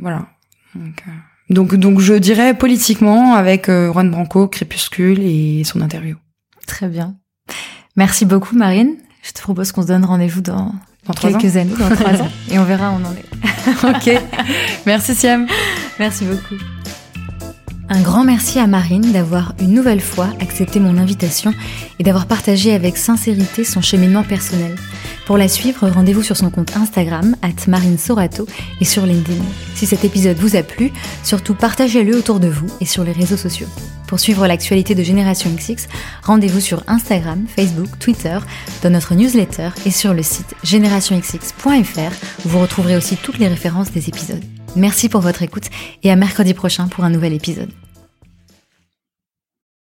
voilà. Donc, euh, donc, donc, je dirais politiquement avec euh, Juan Branco, Crépuscule et son interview. Très bien. Merci beaucoup, Marine. Je te propose qu'on se donne rendez-vous dans, dans quelques années, dans trois ans, et on verra où on en est. ok. Merci, Siam. Merci beaucoup. Un grand merci à Marine d'avoir une nouvelle fois accepté mon invitation et d'avoir partagé avec sincérité son cheminement personnel. Pour la suivre, rendez-vous sur son compte Instagram, at Marine Sorato, et sur LinkedIn. Si cet épisode vous a plu, surtout partagez-le autour de vous et sur les réseaux sociaux. Pour suivre l'actualité de Génération XX, rendez-vous sur Instagram, Facebook, Twitter, dans notre newsletter et sur le site générationxx.fr où vous retrouverez aussi toutes les références des épisodes. Merci pour votre écoute et à mercredi prochain pour un nouvel épisode.